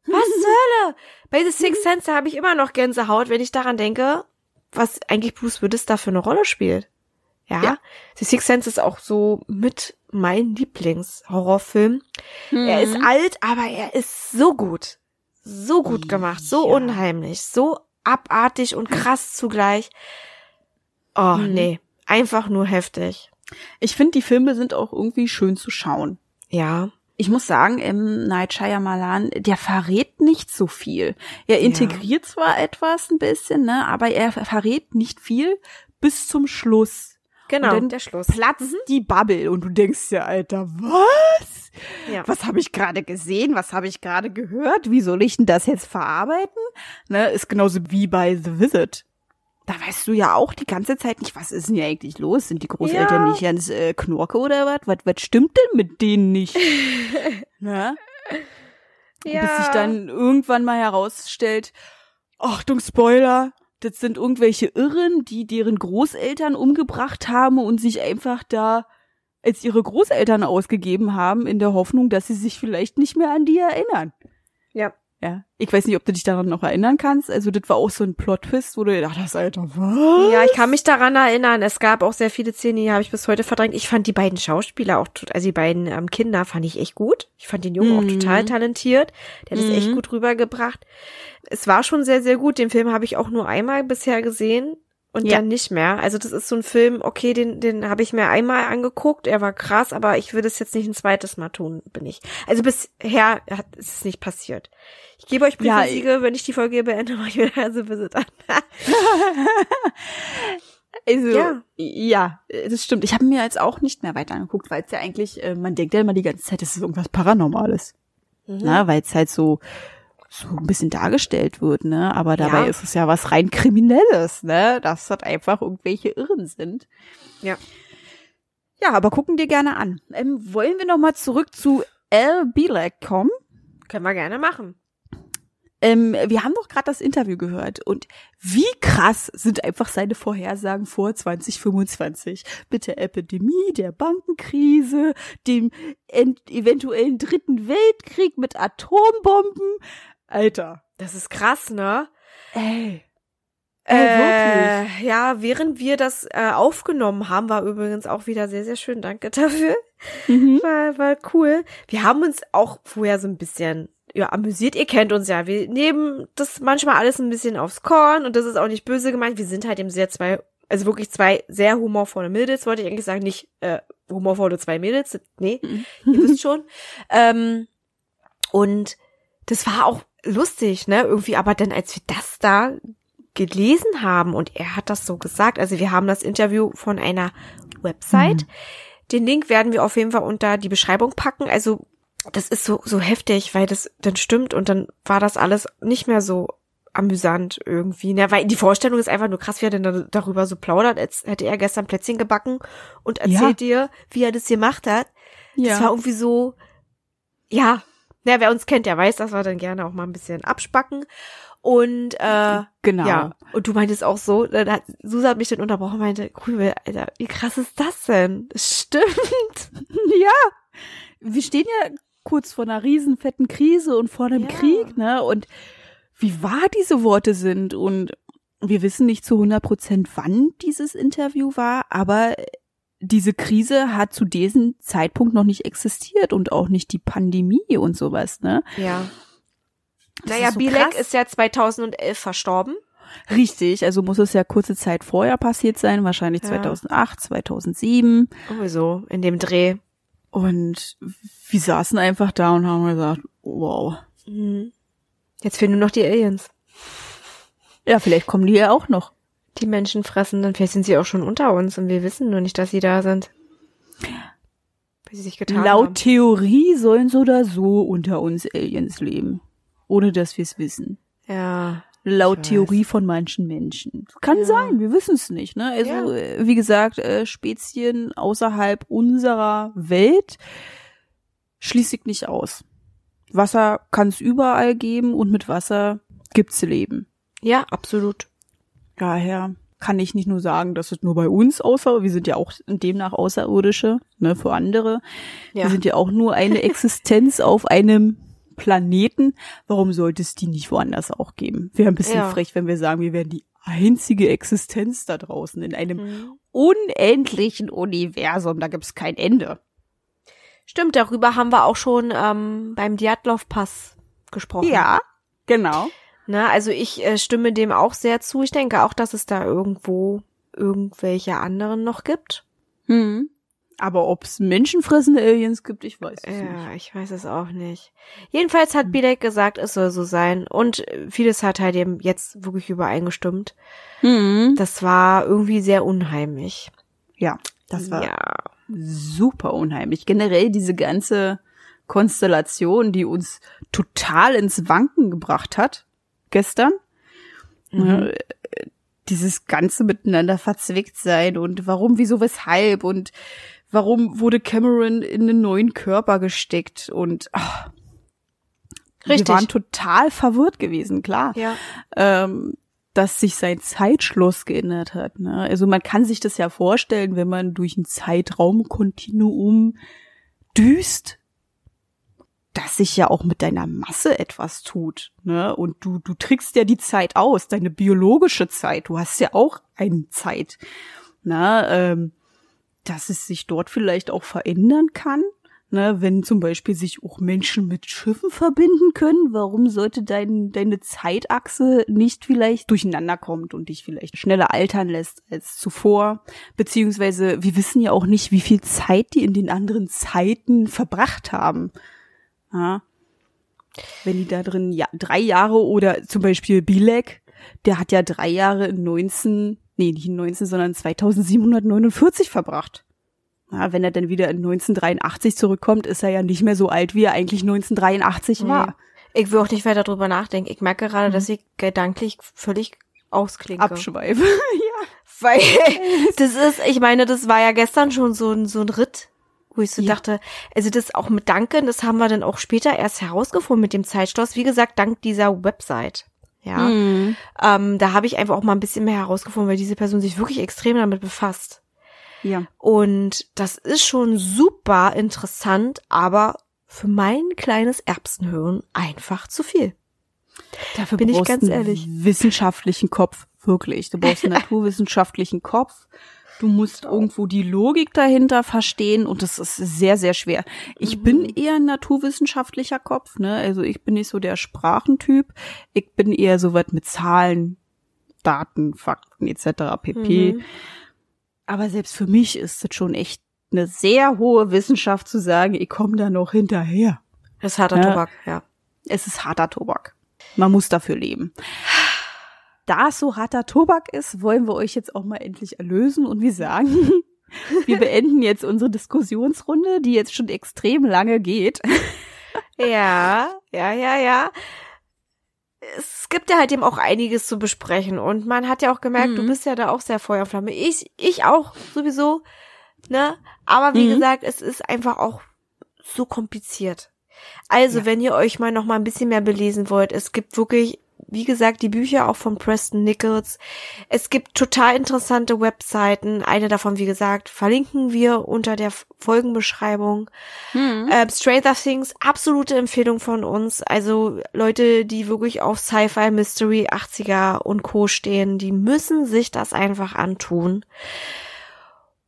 Speaker 2: Was zur Hölle? Bei The Sixth Sense da habe ich immer noch Gänsehaut, wenn ich daran denke, was eigentlich Bruce Willis da für eine Rolle spielt. Ja.
Speaker 1: Ja.
Speaker 2: The Sixth Sense ist auch so mit mein Lieblingshorrorfilm. Er ist alt, aber er ist so gut. So gut gemacht, so
Speaker 1: Ja.
Speaker 2: unheimlich, so abartig und krass zugleich. Oh,
Speaker 1: Mhm.
Speaker 2: nee. Einfach nur heftig.
Speaker 1: Ich finde, die Filme sind auch irgendwie schön zu schauen.
Speaker 2: Ja.
Speaker 1: Ich muss sagen, M. Night Shyamalan, der verrät nicht so viel. Er integriert zwar etwas ein bisschen, ne, aber er verrät nicht viel bis zum Schluss.
Speaker 2: Genau,
Speaker 1: Und dann
Speaker 2: der Schluss.
Speaker 1: Platzt die Bubble und du denkst ja, Alter, was?
Speaker 2: Ja.
Speaker 1: Was habe ich gerade gesehen? Was habe ich gerade gehört? Wie soll ich denn das jetzt verarbeiten? Ne, ist genauso wie bei The Visit. Da weißt du ja auch die ganze Zeit nicht, was ist denn hier eigentlich los? Sind die Großeltern
Speaker 2: Ja.
Speaker 1: nicht ganz äh, Knorke oder was? was? Was stimmt denn mit denen nicht? ne? Bis sich dann irgendwann mal herausstellt, Achtung, Spoiler, das sind irgendwelche Irren, die deren Großeltern umgebracht haben und sich einfach da als ihre Großeltern ausgegeben haben, in der Hoffnung, dass sie sich vielleicht nicht mehr an die erinnern.
Speaker 2: Ja.
Speaker 1: Ich weiß nicht, ob du dich daran noch erinnern kannst. Also, das war auch so ein Plot-Twist, wo du gedacht hast, Alter, was?
Speaker 2: Ja, ich kann mich daran erinnern. Es gab auch sehr viele Szenen, die habe ich bis heute verdrängt. Ich fand die beiden Schauspieler auch, also die beiden ähm, Kinder fand ich echt gut. Ich fand den Jungen
Speaker 1: Mhm.
Speaker 2: auch total talentiert. Der hat es echt
Speaker 1: Mhm.
Speaker 2: gut rübergebracht. Es war schon sehr, sehr gut. Den Film habe ich auch nur einmal bisher gesehen und
Speaker 1: Ja.
Speaker 2: dann nicht mehr. Also das ist so ein Film, okay, den, den habe ich mir einmal angeguckt. Er war krass, aber ich würde es jetzt nicht ein zweites Mal tun, bin ich. Also bisher hat ist es nicht passiert. Ich gebe euch
Speaker 1: Ja,
Speaker 2: Briefesiege, wenn ich die Folge beende, mache ich wieder also Visit an.
Speaker 1: Also,
Speaker 2: Ja.
Speaker 1: ja, ja das stimmt. Ich habe mir jetzt auch nicht mehr weiter angeguckt, weil es ja eigentlich, äh, man denkt ja immer die ganze Zeit, das ist irgendwas Paranormales.
Speaker 2: Mhm.
Speaker 1: Ne? Weil es halt so so ein bisschen dargestellt wird, ne? Aber dabei
Speaker 2: Ja.
Speaker 1: ist es ja was rein Kriminelles, ne? Dass das einfach irgendwelche Irren sind.
Speaker 2: Ja.
Speaker 1: Ja, aber gucken dir gerne an. Ähm, wollen wir noch mal zurück zu Al Bielek kommen?
Speaker 2: Können wir gerne machen.
Speaker 1: Ähm, wir haben doch gerade das Interview gehört und wie krass sind einfach seine Vorhersagen vor 2025 mit der Epidemie, der Bankenkrise, dem ent eventuellen dritten Weltkrieg mit Atombomben. Alter.
Speaker 2: Das ist krass, ne?
Speaker 1: Ey. Ey, wirklich.
Speaker 2: Äh, ja, während wir das äh, aufgenommen haben, war übrigens auch wieder sehr, sehr schön. Danke dafür.
Speaker 1: Mhm.
Speaker 2: War, war cool. Wir haben uns auch vorher so ein bisschen ja, amüsiert. Ihr kennt uns ja. Wir nehmen das manchmal alles ein bisschen aufs Korn und das ist auch nicht böse gemeint. Wir sind halt eben sehr zwei, also wirklich zwei sehr humorvolle Mädels, wollte ich eigentlich sagen. Nicht äh, humorvolle zwei Mädels. Nee, ihr wisst schon. Ähm, und das war auch lustig, ne? Irgendwie, aber dann, als wir das da gelesen haben und er hat das so gesagt, also wir haben das Interview von einer Website. Den Link werden wir auf jeden Fall unter die Beschreibung packen. Also das ist so, so heftig, weil das dann stimmt und dann war das alles nicht mehr so amüsant irgendwie. Ne? Weil die Vorstellung ist einfach nur krass, wie er denn da, darüber so plaudert, als hätte er gestern Plätzchen gebacken und erzählt dir, wie er das gemacht hat. Das war irgendwie so, ja, na, wer uns kennt, der weiß, dass wir dann gerne auch mal ein bisschen abspacken. Und äh,
Speaker 1: Genau.
Speaker 2: ja, und du meintest auch so, dann hat, Susa hat mich dann unterbrochen und meinte, cool, Alter, wie krass ist das denn? Das stimmt.
Speaker 1: Ja. Wir stehen ja kurz vor einer riesenfetten Krise und vor einem
Speaker 2: Ja.
Speaker 1: Krieg, ne? Und wie wahr diese Worte sind und wir wissen nicht zu 100 Prozent, wann dieses Interview war, aber diese Krise hat zu diesem Zeitpunkt noch nicht existiert und auch nicht die Pandemie und sowas, ne?
Speaker 2: Ja.
Speaker 1: Das
Speaker 2: naja,
Speaker 1: ist so
Speaker 2: Bilek
Speaker 1: krass.
Speaker 2: ist ja 2011 verstorben.
Speaker 1: Richtig, also muss es ja kurze Zeit vorher passiert sein, wahrscheinlich
Speaker 2: Ja.
Speaker 1: 2008, 2007.
Speaker 2: Sowieso, in dem Dreh.
Speaker 1: Und wir saßen einfach da und haben gesagt, wow.
Speaker 2: Mhm. Jetzt fehlen nur noch die Aliens.
Speaker 1: Ja, vielleicht kommen die ja auch noch.
Speaker 2: Die Menschen fressen, dann vielleicht sind sie auch schon unter uns und wir wissen nur nicht, dass sie da sind. Sie sich getan
Speaker 1: Laut
Speaker 2: haben.
Speaker 1: Theorie sollen so oder so unter uns Aliens leben. Ohne dass wir es wissen.
Speaker 2: Ja.
Speaker 1: Laut. Theorie von manchen Menschen. Kann
Speaker 2: Ja.
Speaker 1: sein, wir wissen es nicht. Ne? Also,
Speaker 2: Ja.
Speaker 1: äh, wie gesagt, äh, Spezien außerhalb unserer Welt schließe ich nicht aus. Wasser kann es überall geben und mit Wasser gibt's Leben.
Speaker 2: Ja, absolut.
Speaker 1: Daher kann ich nicht nur sagen, dass es nur bei uns außer, wir sind ja auch demnach Außerirdische, ne, für andere.
Speaker 2: Ja.
Speaker 1: Wir sind ja auch nur eine Existenz auf einem Planeten. Warum sollte es die nicht woanders auch geben? Wäre ein bisschen
Speaker 2: Ja.
Speaker 1: frech, wenn wir sagen, wir wären die einzige Existenz da draußen in einem
Speaker 2: Mhm.
Speaker 1: unendlichen Universum. Da gibt's kein Ende.
Speaker 2: Stimmt, darüber haben wir auch schon ähm, beim Diatlov-Pass gesprochen.
Speaker 1: genau.
Speaker 2: Ne, also ich äh, stimme dem auch sehr zu. Ich denke auch, dass es da irgendwo irgendwelche anderen noch gibt.
Speaker 1: Hm. Aber ob's menschenfressende Aliens gibt, ich weiß es nicht.
Speaker 2: Ja, ich weiß es auch nicht. Jedenfalls hat Bilek gesagt, es soll so sein. Und vieles hat halt eben jetzt wirklich übereingestimmt.
Speaker 1: Hm.
Speaker 2: Das war irgendwie sehr unheimlich.
Speaker 1: Ja, das war
Speaker 2: Ja.
Speaker 1: super unheimlich. Generell diese ganze Konstellation, die uns total ins Wanken gebracht hat gestern.
Speaker 2: Mhm.
Speaker 1: Äh, Dieses ganze miteinander verzwickt sein und warum, wieso, weshalb und warum wurde Cameron in einen neuen Körper gesteckt und ach,
Speaker 2: Richtig.
Speaker 1: wir waren total verwirrt gewesen, klar
Speaker 2: Ja.
Speaker 1: ähm, dass sich sein Zeitschloss geändert hat. Ne? Also man kann sich das ja vorstellen, wenn man durch ein Zeitraumkontinuum düst, dass sich ja auch mit deiner Masse etwas tut. Ne? Und du, du trickst ja die Zeit aus, deine biologische Zeit. Du hast ja auch eine Zeit. Na, ähm, dass es sich dort vielleicht auch verändern kann. Ne, wenn zum Beispiel sich auch Menschen mit Schiffen verbinden können, warum sollte dein, deine Zeitachse nicht vielleicht durcheinander kommt und dich vielleicht schneller altern lässt als zuvor? Beziehungsweise wir wissen ja auch nicht, wie viel Zeit die in den anderen Zeiten verbracht haben. Ja. Wenn die da drin ja, drei Jahre oder zum Beispiel Bilek, der hat ja drei Jahre in 19, nee, nicht in 19, sondern 2749 verbracht. Ja, wenn er dann wieder in 1983 zurückkommt, ist er ja nicht mehr so alt, wie er eigentlich 1983 war.
Speaker 2: Ich will auch nicht weiter drüber nachdenken. Ich merke gerade,
Speaker 1: Mhm.
Speaker 2: dass ich gedanklich völlig ausklinke.
Speaker 1: Abschweife. ja.
Speaker 2: Weil das ist, ich meine, das war ja gestern schon so ein, so ein Ritt, wo ich so
Speaker 1: Ja.
Speaker 2: dachte, also das auch mit Danken, das haben wir dann auch später erst herausgefunden mit dem Zeitschloss. Wie gesagt, dank dieser Website. Ja.
Speaker 1: Mhm.
Speaker 2: Ähm, da habe ich einfach auch mal ein bisschen mehr herausgefunden, weil diese Person sich wirklich extrem damit befasst.
Speaker 1: Ja.
Speaker 2: Und das ist schon super interessant, aber für mein kleines Erbsenhirn einfach zu viel.
Speaker 1: Dafür
Speaker 2: Bin ich
Speaker 1: brauchst
Speaker 2: ganz
Speaker 1: einen
Speaker 2: ehrlich.
Speaker 1: wissenschaftlichen Kopf, wirklich. Du brauchst einen naturwissenschaftlichen Kopf. Du musst irgendwo die Logik dahinter verstehen und das ist sehr, sehr schwer. Ich
Speaker 2: Mhm.
Speaker 1: bin eher ein naturwissenschaftlicher Kopf, ne? Also ich bin nicht so der Sprachentyp. Ich bin eher so was mit Zahlen, Daten, Fakten etc. pp.
Speaker 2: Mhm.
Speaker 1: Aber selbst für mich ist es schon echt eine sehr hohe Wissenschaft zu sagen, ich komme da noch hinterher.
Speaker 2: Das ist harter
Speaker 1: Ja.
Speaker 2: Tobak, ja.
Speaker 1: Es ist harter Tobak. Man muss dafür leben. Da es so harter Tobak ist, wollen wir euch jetzt auch mal endlich erlösen und wir sagen, wir beenden jetzt unsere Diskussionsrunde, die jetzt schon extrem lange geht.
Speaker 2: Ja, ja, ja, ja. Es gibt ja halt eben auch einiges zu besprechen und man hat ja auch gemerkt, du
Speaker 1: Mhm.
Speaker 2: bist ja da auch sehr Feuer und Flamme. Ich, ich auch sowieso, ne? Aber wie
Speaker 1: Mhm.
Speaker 2: gesagt, es ist einfach auch so kompliziert. Also,
Speaker 1: Ja.
Speaker 2: wenn ihr euch mal noch mal ein bisschen mehr belesen wollt, es gibt wirklich, wie gesagt, die Bücher auch von Preston Nichols. Es gibt total interessante Webseiten. Eine davon, wie gesagt, verlinken wir unter der Folgenbeschreibung. Ähm, Stranger Things, absolute Empfehlung von uns. Also Leute, die wirklich auf Sci-Fi, Mystery, 80er und Co. stehen, die müssen sich das einfach antun.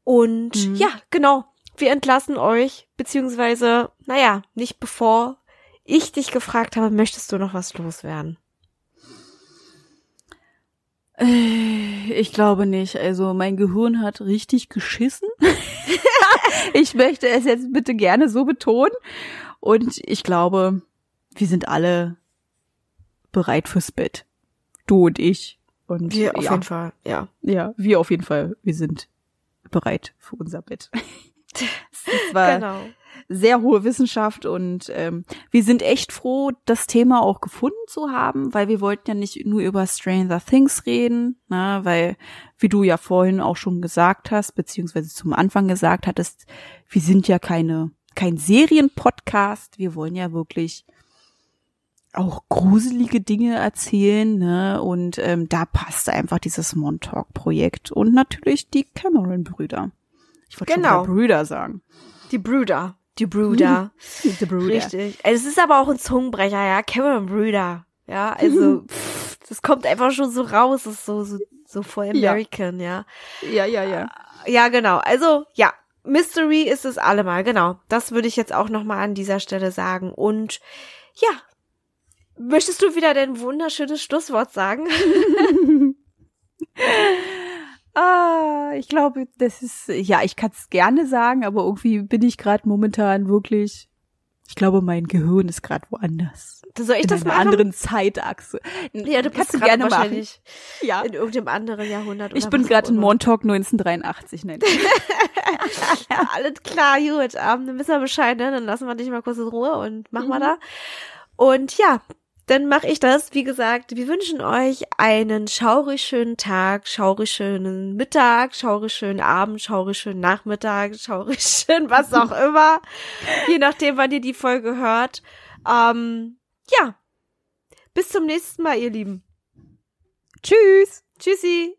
Speaker 2: Und
Speaker 1: Mhm.
Speaker 2: ja, genau. Wir entlassen euch, beziehungsweise, naja, nicht bevor ich dich gefragt habe, möchtest du noch was loswerden?
Speaker 1: Äh, Ich glaube nicht. Also mein Gehirn hat richtig geschissen. ich möchte es jetzt bitte gerne so betonen. Und ich glaube, wir sind alle bereit fürs Bett. Du und ich. Und
Speaker 2: Wir auf
Speaker 1: ja,
Speaker 2: jeden Fall, ja.
Speaker 1: ja, wir auf jeden Fall. Wir sind bereit für unser Bett. Es war
Speaker 2: Genau.
Speaker 1: Sehr hohe Wissenschaft und ähm, wir sind echt froh, das Thema auch gefunden zu haben, weil wir wollten ja nicht nur über Stranger Things reden, na, weil, wie du ja vorhin auch schon gesagt hast, beziehungsweise zum Anfang gesagt hattest, wir sind ja keine, kein Serienpodcast, wir wollen ja wirklich auch gruselige Dinge erzählen, ne? Und ähm, da passt einfach dieses Montauk-Projekt und natürlich die Cameron-Brüder. Ich wollte
Speaker 2: Genau.
Speaker 1: schon Brüder sagen.
Speaker 2: Die Brüder. Die Brüder.
Speaker 1: Die Brüder.
Speaker 2: Richtig. Also, es ist aber auch ein Zungenbrecher, ja. Cameron Brüder. Ja, also, pff, das kommt einfach schon so raus. Das ist so, so, so voll
Speaker 1: Ja.
Speaker 2: American, ja.
Speaker 1: Ja, ja, ja.
Speaker 2: Ja, genau. Also, ja. Mystery ist es allemal, genau. Das würde ich jetzt auch nochmal an dieser Stelle sagen. Und ja, möchtest du wieder dein wunderschönes Schlusswort sagen?
Speaker 1: Ah, ich glaube, das ist, ja, ich kann es gerne sagen, aber irgendwie bin ich gerade momentan wirklich, ich glaube, mein Gehirn ist gerade woanders.
Speaker 2: Soll ich
Speaker 1: in
Speaker 2: das
Speaker 1: einer
Speaker 2: machen?
Speaker 1: anderen Zeitachse.
Speaker 2: Ja, du
Speaker 1: kannst du gerne machen.
Speaker 2: wahrscheinlich
Speaker 1: Ja.
Speaker 2: in irgendeinem anderen Jahrhundert.
Speaker 1: Ich bin gerade in. Montauk 1983, nein.
Speaker 2: Ja, alles klar, gut. Ähm, dann wissen wir Bescheid, ne? Dann lassen wir dich mal kurz in Ruhe und machen wir
Speaker 1: Mhm.
Speaker 2: da. Und ja, dann mache ich das. Wie gesagt, wir wünschen euch einen schaurig schönen Tag, schaurig schönen Mittag, schaurig schönen Abend, schaurig schönen Nachmittag, schaurig schön was auch immer. Je nachdem, wann ihr die Folge hört. Ähm, ja. Bis zum nächsten Mal, ihr Lieben.
Speaker 1: Tschüss.
Speaker 2: Tschüssi.